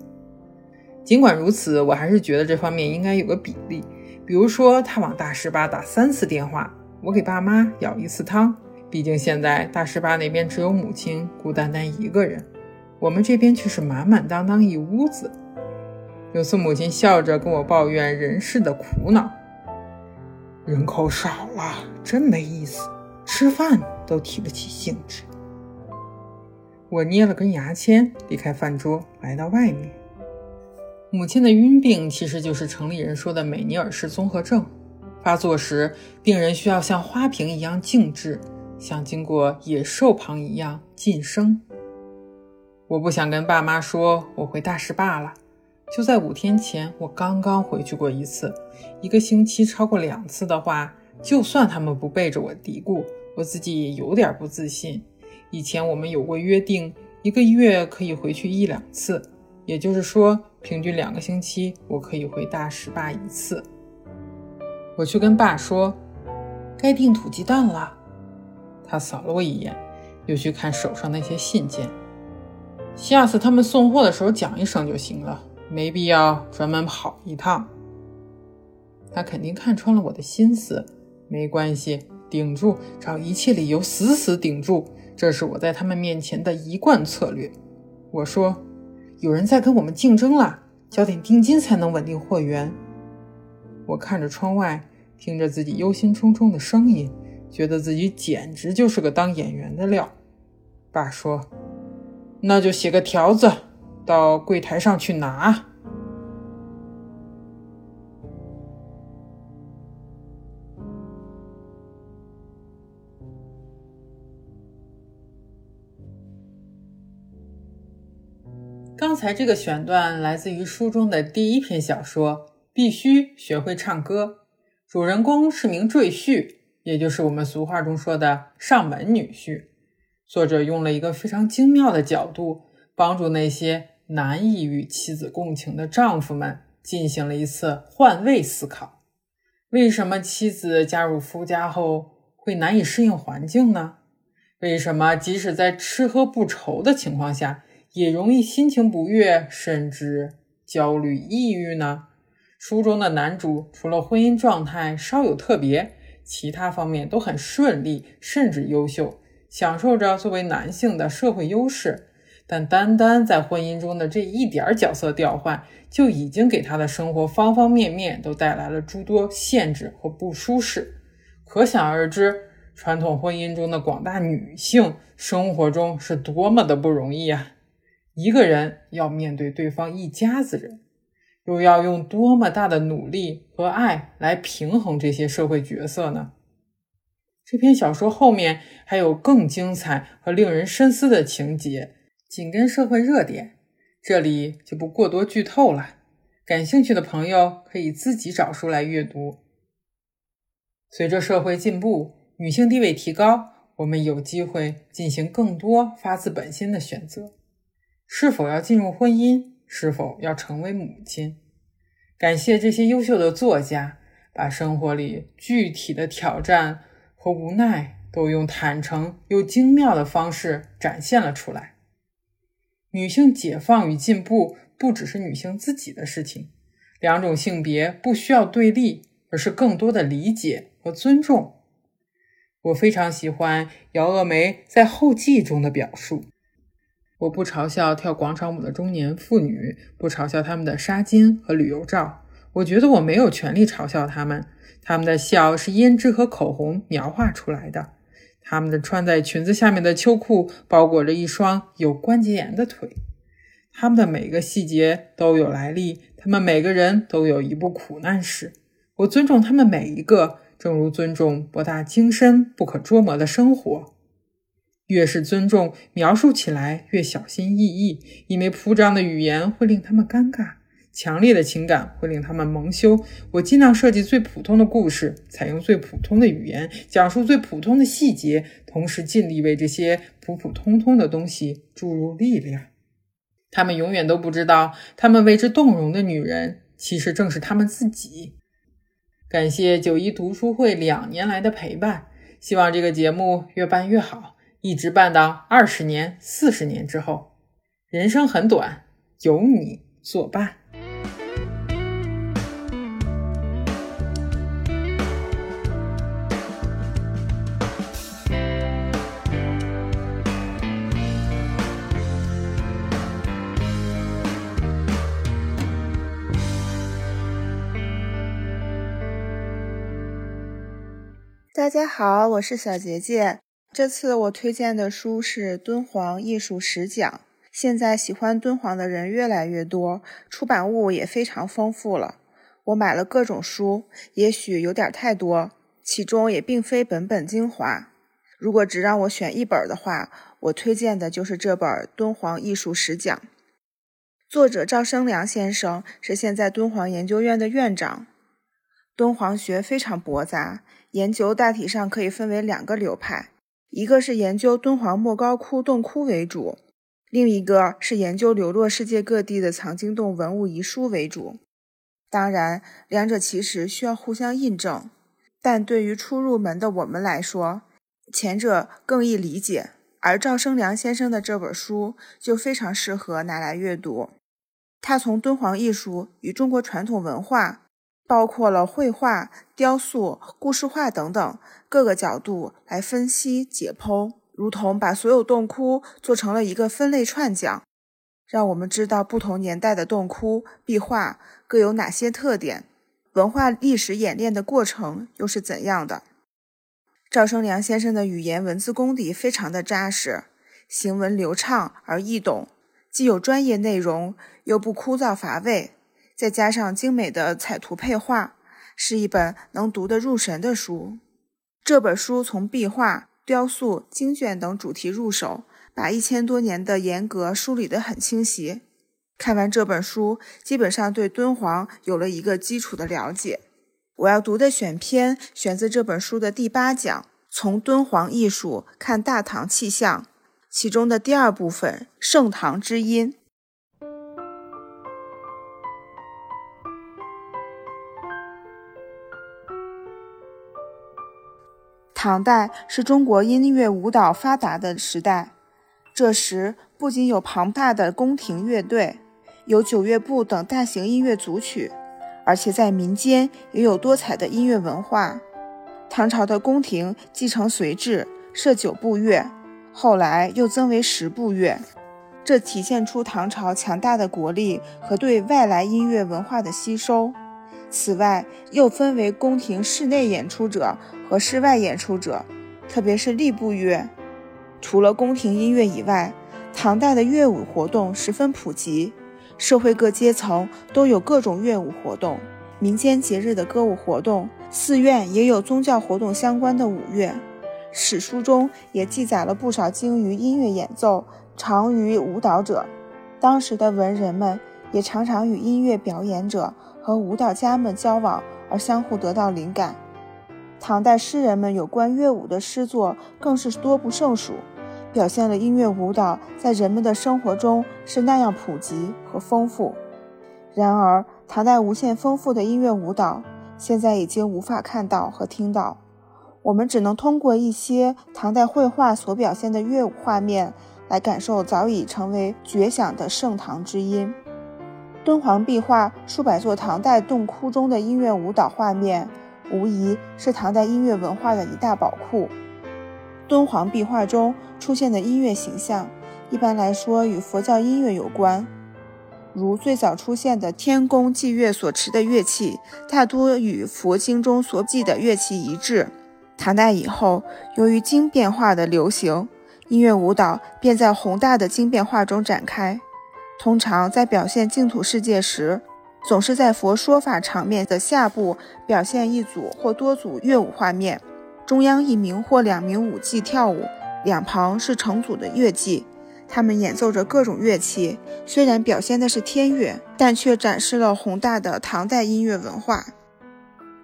尽管如此，我还是觉得这方面应该有个比例，比如说他往大十八打三次电话，我给爸妈舀一次汤。毕竟现在大十八那边只有母亲孤单单一个人，我们这边却是满满当当一屋子。有次，母亲笑着跟我抱怨人世的苦恼：“人口少了，真没意思，吃饭都提不起兴致。”我捏了根牙签，离开饭桌，来到外面。母亲的晕病其实就是城里人说的美尼尔氏综合症。发作时，病人需要像花瓶一样静止，像经过野兽旁一样噤声。我不想跟爸妈说我回大石坝了。就在五天前，我刚刚回去过一次。一个星期超过两次的话，就算他们不背着我嘀咕，我自己也有点不自信。以前我们有过约定，一个月可以回去一两次，也就是说，平均两个星期我可以回大石坝一次。我去跟爸说，该订土鸡蛋了。他扫了我一眼，又去看手上那些信件。下次他们送货的时候讲一声就行了。没必要专门跑一趟。他肯定看穿了我的心思，没关系，顶住，找一切理由死死顶住，这是我在他们面前的一贯策略。我说，有人在跟我们竞争了，交点定金才能稳定货源。我看着窗外，听着自己忧心忡忡的声音，觉得自己简直就是个当演员的料。爸说，那就写个条子。到柜台上去拿。刚才这个选段来自于书中的第一篇小说《必须学会唱歌》，主人公是名赘婿，也就是我们俗话中说的上门女婿。作者用了一个非常精妙的角度，帮助那些难以与妻子共情的丈夫们进行了一次换位思考：为什么妻子加入夫家后会难以适应环境呢？为什么即使在吃喝不愁的情况下，也容易心情不悦，甚至焦虑、抑郁呢？书中的男主除了婚姻状态稍有特别，其他方面都很顺利，甚至优秀，享受着作为男性的社会优势。但单单在婚姻中的这一点角色调换，就已经给他的生活方方面面都带来了诸多限制和不舒适。可想而知，传统婚姻中的广大女性生活中是多么的不容易啊！一个人要面对对方一家子人。又要用多么大的努力和爱来平衡这些社会角色呢？这篇小说后面还有更精彩和令人深思的情节，紧跟社会热点，这里就不过多剧透了。感兴趣的朋友可以自己找书来阅读。随着社会进步，女性地位提高，我们有机会进行更多发自本心的选择：是否要进入婚姻？是否要成为母亲？感谢这些优秀的作家，把生活里具体的挑战和无奈都用坦诚又精妙的方式展现了出来。女性解放与进步不只是女性自己的事情，两种性别不需要对立，而是更多的理解和尊重。我非常喜欢姚娥梅在后记中的表述。我不嘲笑跳广场舞的中年妇女，不嘲笑他们的纱巾和旅游照。我觉得我没有权利嘲笑他们。他们的笑是胭脂和口红描画出来的。他们的穿在裙子下面的秋裤包裹着一双有关节炎的腿。他们的每个细节都有来历。他们每个人都有一部苦难史。我尊重他们每一个，正如尊重博大精深、不可捉摸的生活。越是尊重，描述起来越小心翼翼，因为铺张的语言会令他们尴尬，强烈的情感会令他们蒙羞。我尽量设计最普通的故事，采用最普通的语言，讲述最普通的细节，同时尽力为这些普普通通的东西注入力量。他们永远都不知道，他们为之动容的女人，其实正是他们自己。感谢九一读书会两年来的陪伴，希望这个节目越办越好。一直办到二十年、四十年之后，人生很短，有你作伴。大家好，我是小杰杰。这次我推荐的书是《敦煌艺术史讲》。现在喜欢敦煌的人越来越多，出版物也非常丰富了。我买了各种书，也许有点太多，其中也并非本本精华。如果只让我选一本的话，我推荐的就是这本《敦煌艺术史讲》。作者赵生良先生是现在敦煌研究院的院长。敦煌学非常博杂，研究大体上可以分为两个流派。一个是研究敦煌莫高窟洞窟为主，另一个是研究流落世界各地的藏经洞文物遗书为主。当然，两者其实需要互相印证，但对于初入门的我们来说，前者更易理解。而赵生良先生的这本书就非常适合拿来阅读。他从敦煌艺术与中国传统文化。包括了绘画、雕塑、故事画等等各个角度来分析解剖，如同把所有洞窟做成了一个分类串讲，让我们知道不同年代的洞窟壁画各有哪些特点，文化历史演练的过程又是怎样的。赵生良先生的语言文字功底非常的扎实，行文流畅而易懂，既有专业内容，又不枯燥乏味。再加上精美的彩图配画，是一本能读得入神的书。这本书从壁画、雕塑、经卷等主题入手，把一千多年的严格梳理得很清晰。看完这本书，基本上对敦煌有了一个基础的了解。我要读的选篇选自这本书的第八讲，从敦煌艺术看大唐气象，其中的第二部分《盛唐之音》。唐代是中国音乐舞蹈发达的时代，这时不仅有庞大的宫廷乐队，有九乐部等大型音乐组曲，而且在民间也有多彩的音乐文化。唐朝的宫廷继承隋制，设九部乐，后来又增为十部乐，这体现出唐朝强大的国力和对外来音乐文化的吸收。此外，又分为宫廷室内演出者和室外演出者，特别是吏部乐。除了宫廷音乐以外，唐代的乐舞活动十分普及，社会各阶层都有各种乐舞活动。民间节日的歌舞活动，寺院也有宗教活动相关的舞乐。史书中也记载了不少精于音乐演奏、长于舞蹈者。当时的文人们也常常与音乐表演者。和舞蹈家们交往而相互得到灵感。唐代诗人们有关乐舞的诗作更是多不胜数，表现了音乐舞蹈在人们的生活中是那样普及和丰富。然而，唐代无限丰富的音乐舞蹈现在已经无法看到和听到，我们只能通过一些唐代绘画所表现的乐舞画面来感受早已成为绝响的盛唐之音。敦煌壁画数百座唐代洞窟中的音乐舞蹈画面，无疑是唐代音乐文化的一大宝库。敦煌壁画中出现的音乐形象，一般来说与佛教音乐有关，如最早出现的天宫祭乐所持的乐器，大多与佛经中所记的乐器一致。唐代以后，由于经变化的流行，音乐舞蹈便在宏大的经变化中展开。通常在表现净土世界时，总是在佛说法场面的下部表现一组或多组乐舞画面，中央一名或两名舞伎跳舞，两旁是成组的乐伎，他们演奏着各种乐器。虽然表现的是天乐，但却展示了宏大的唐代音乐文化。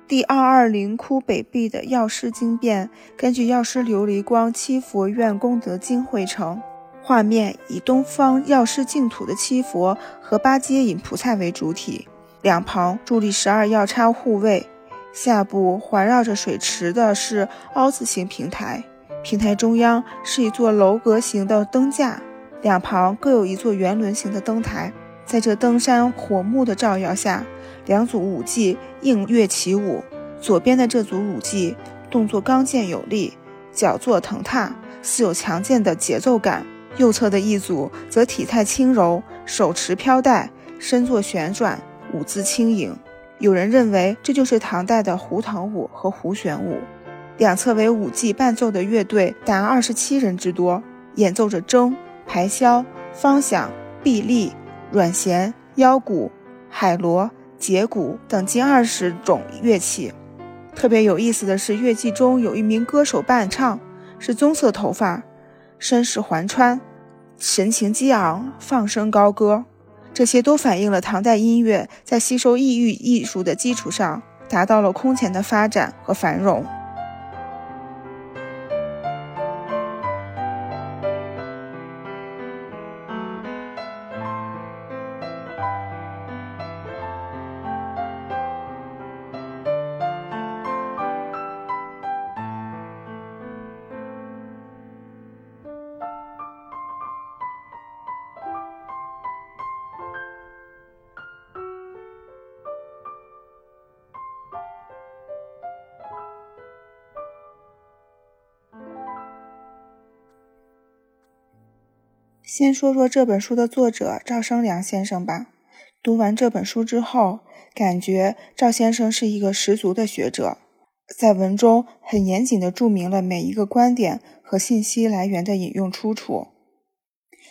第二二零窟北壁的药师经变，根据药师琉璃光七佛院功德经绘成。画面以东方药师净土的七佛和八阶引菩萨为主体，两旁伫立十二药叉护卫，下部环绕着水池的是凹字形平台，平台中央是一座楼阁形的灯架，两旁各有一座圆轮形的灯台。在这灯山火木的照耀下，两组舞伎应乐起舞。左边的这组舞伎动作刚健有力，脚坐腾踏，似有强健的节奏感。右侧的一组则体态轻柔，手持飘带，身坐旋转，舞姿轻盈。有人认为这就是唐代的胡腾舞和胡旋舞。两侧为舞伎伴奏的乐队达二十七人之多，演奏着筝、排箫、方响、臂力、阮弦、腰鼓、海螺、节鼓等近二十种乐器。特别有意思的是，乐伎中有一名歌手伴唱，是棕色头发。身饰环穿，神情激昂，放声高歌，这些都反映了唐代音乐在吸收异域艺术的基础上，达到了空前的发展和繁荣。先说说这本书的作者赵生良先生吧。读完这本书之后，感觉赵先生是一个十足的学者，在文中很严谨地注明了每一个观点和信息来源的引用出处。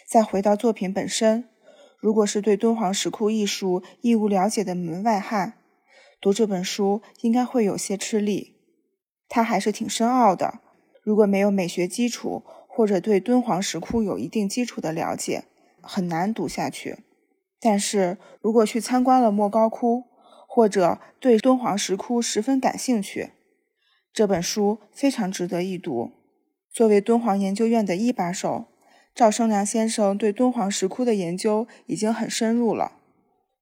再回到作品本身，如果是对敦煌石窟艺术一无了解的门外汉，读这本书应该会有些吃力。它还是挺深奥的，如果没有美学基础。或者对敦煌石窟有一定基础的了解，很难读下去。但是如果去参观了莫高窟，或者对敦煌石窟十分感兴趣，这本书非常值得一读。作为敦煌研究院的一把手，赵生良先生对敦煌石窟的研究已经很深入了，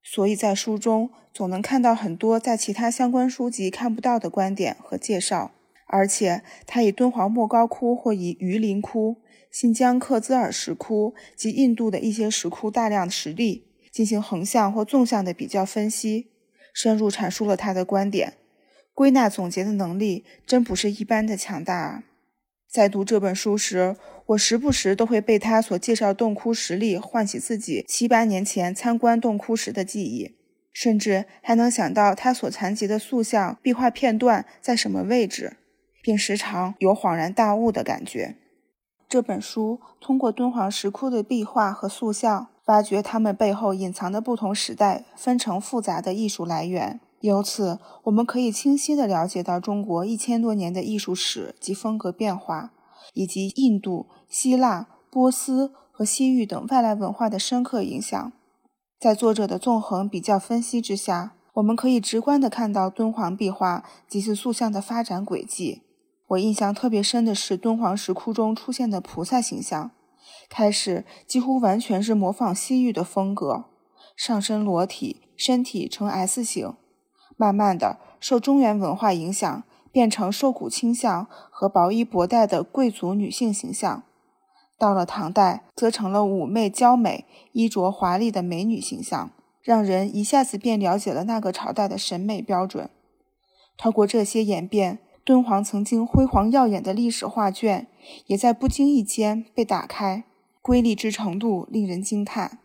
所以在书中总能看到很多在其他相关书籍看不到的观点和介绍。而且，他以敦煌莫高窟或以榆林窟、新疆克孜尔石窟及印度的一些石窟大量实例进行横向或纵向的比较分析，深入阐述了他的观点，归纳总结的能力真不是一般的强大啊！在读这本书时，我时不时都会被他所介绍洞窟实例唤起自己七八年前参观洞窟时的记忆，甚至还能想到他所残疾的塑像壁画片段在什么位置。并时常有恍然大悟的感觉。这本书通过敦煌石窟的壁画和塑像，发掘它们背后隐藏的不同时代、纷呈复杂的艺术来源。由此，我们可以清晰地了解到中国一千多年的艺术史及风格变化，以及印度、希腊、波斯和西域等外来文化的深刻影响。在作者的纵横比较分析之下，我们可以直观地看到敦煌壁画及其塑像的发展轨迹。我印象特别深的是敦煌石窟中出现的菩萨形象，开始几乎完全是模仿西域的风格，上身裸体，身体呈 S 型，慢慢的受中原文化影响，变成瘦骨倾向和薄衣薄带的贵族女性形象，到了唐代则成了妩媚娇美、衣着华丽的美女形象，让人一下子便了解了那个朝代的审美标准。透过这些演变。敦煌曾经辉煌耀眼的历史画卷，也在不经意间被打开，瑰丽之程度令人惊叹。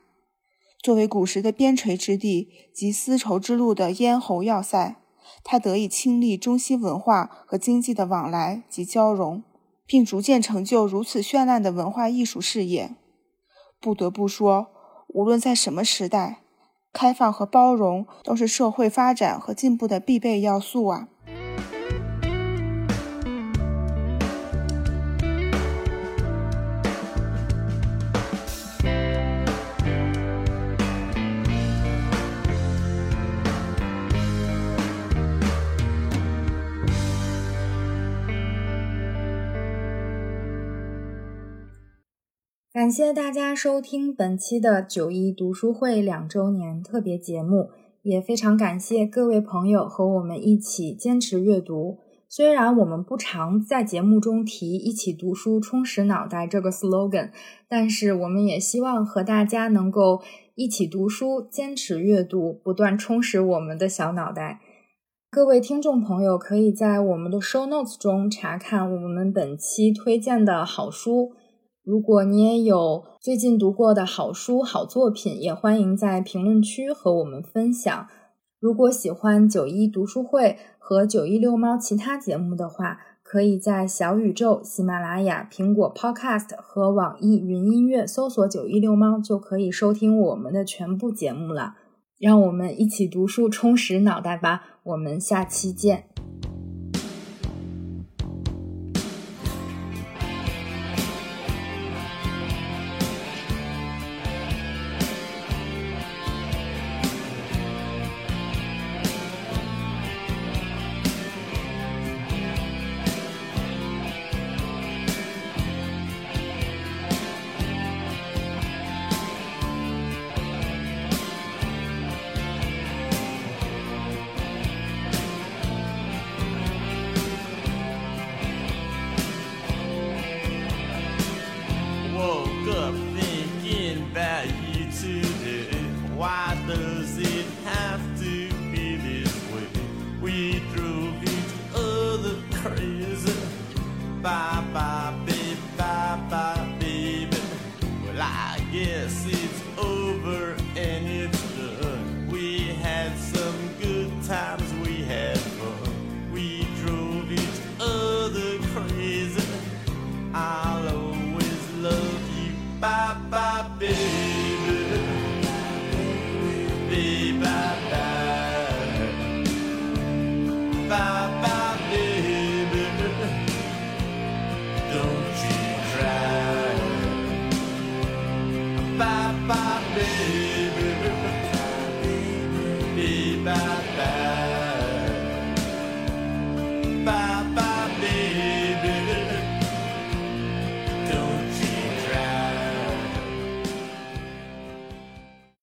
作为古时的边陲之地及丝绸之路的咽喉要塞，它得以亲历中西文化和经济的往来及交融，并逐渐成就如此绚烂的文化艺术事业。不得不说，无论在什么时代，开放和包容都是社会发展和进步的必备要素啊。感谢大家收听本期的九一读书会两周年特别节目，也非常感谢各位朋友和我们一起坚持阅读。虽然我们不常在节目中提“一起读书充实脑袋”这个 slogan，但是我们也希望和大家能够一起读书，坚持阅读，不断充实我们的小脑袋。各位听众朋友，可以在我们的 show notes 中查看我们本期推荐的好书。如果你也有最近读过的好书、好作品，也欢迎在评论区和我们分享。如果喜欢九一读书会和九一遛猫其他节目的话，可以在小宇宙、喜马拉雅、苹果 Podcast 和网易云音乐搜索“九一遛猫”，就可以收听我们的全部节目了。让我们一起读书，充实脑袋吧！我们下期见。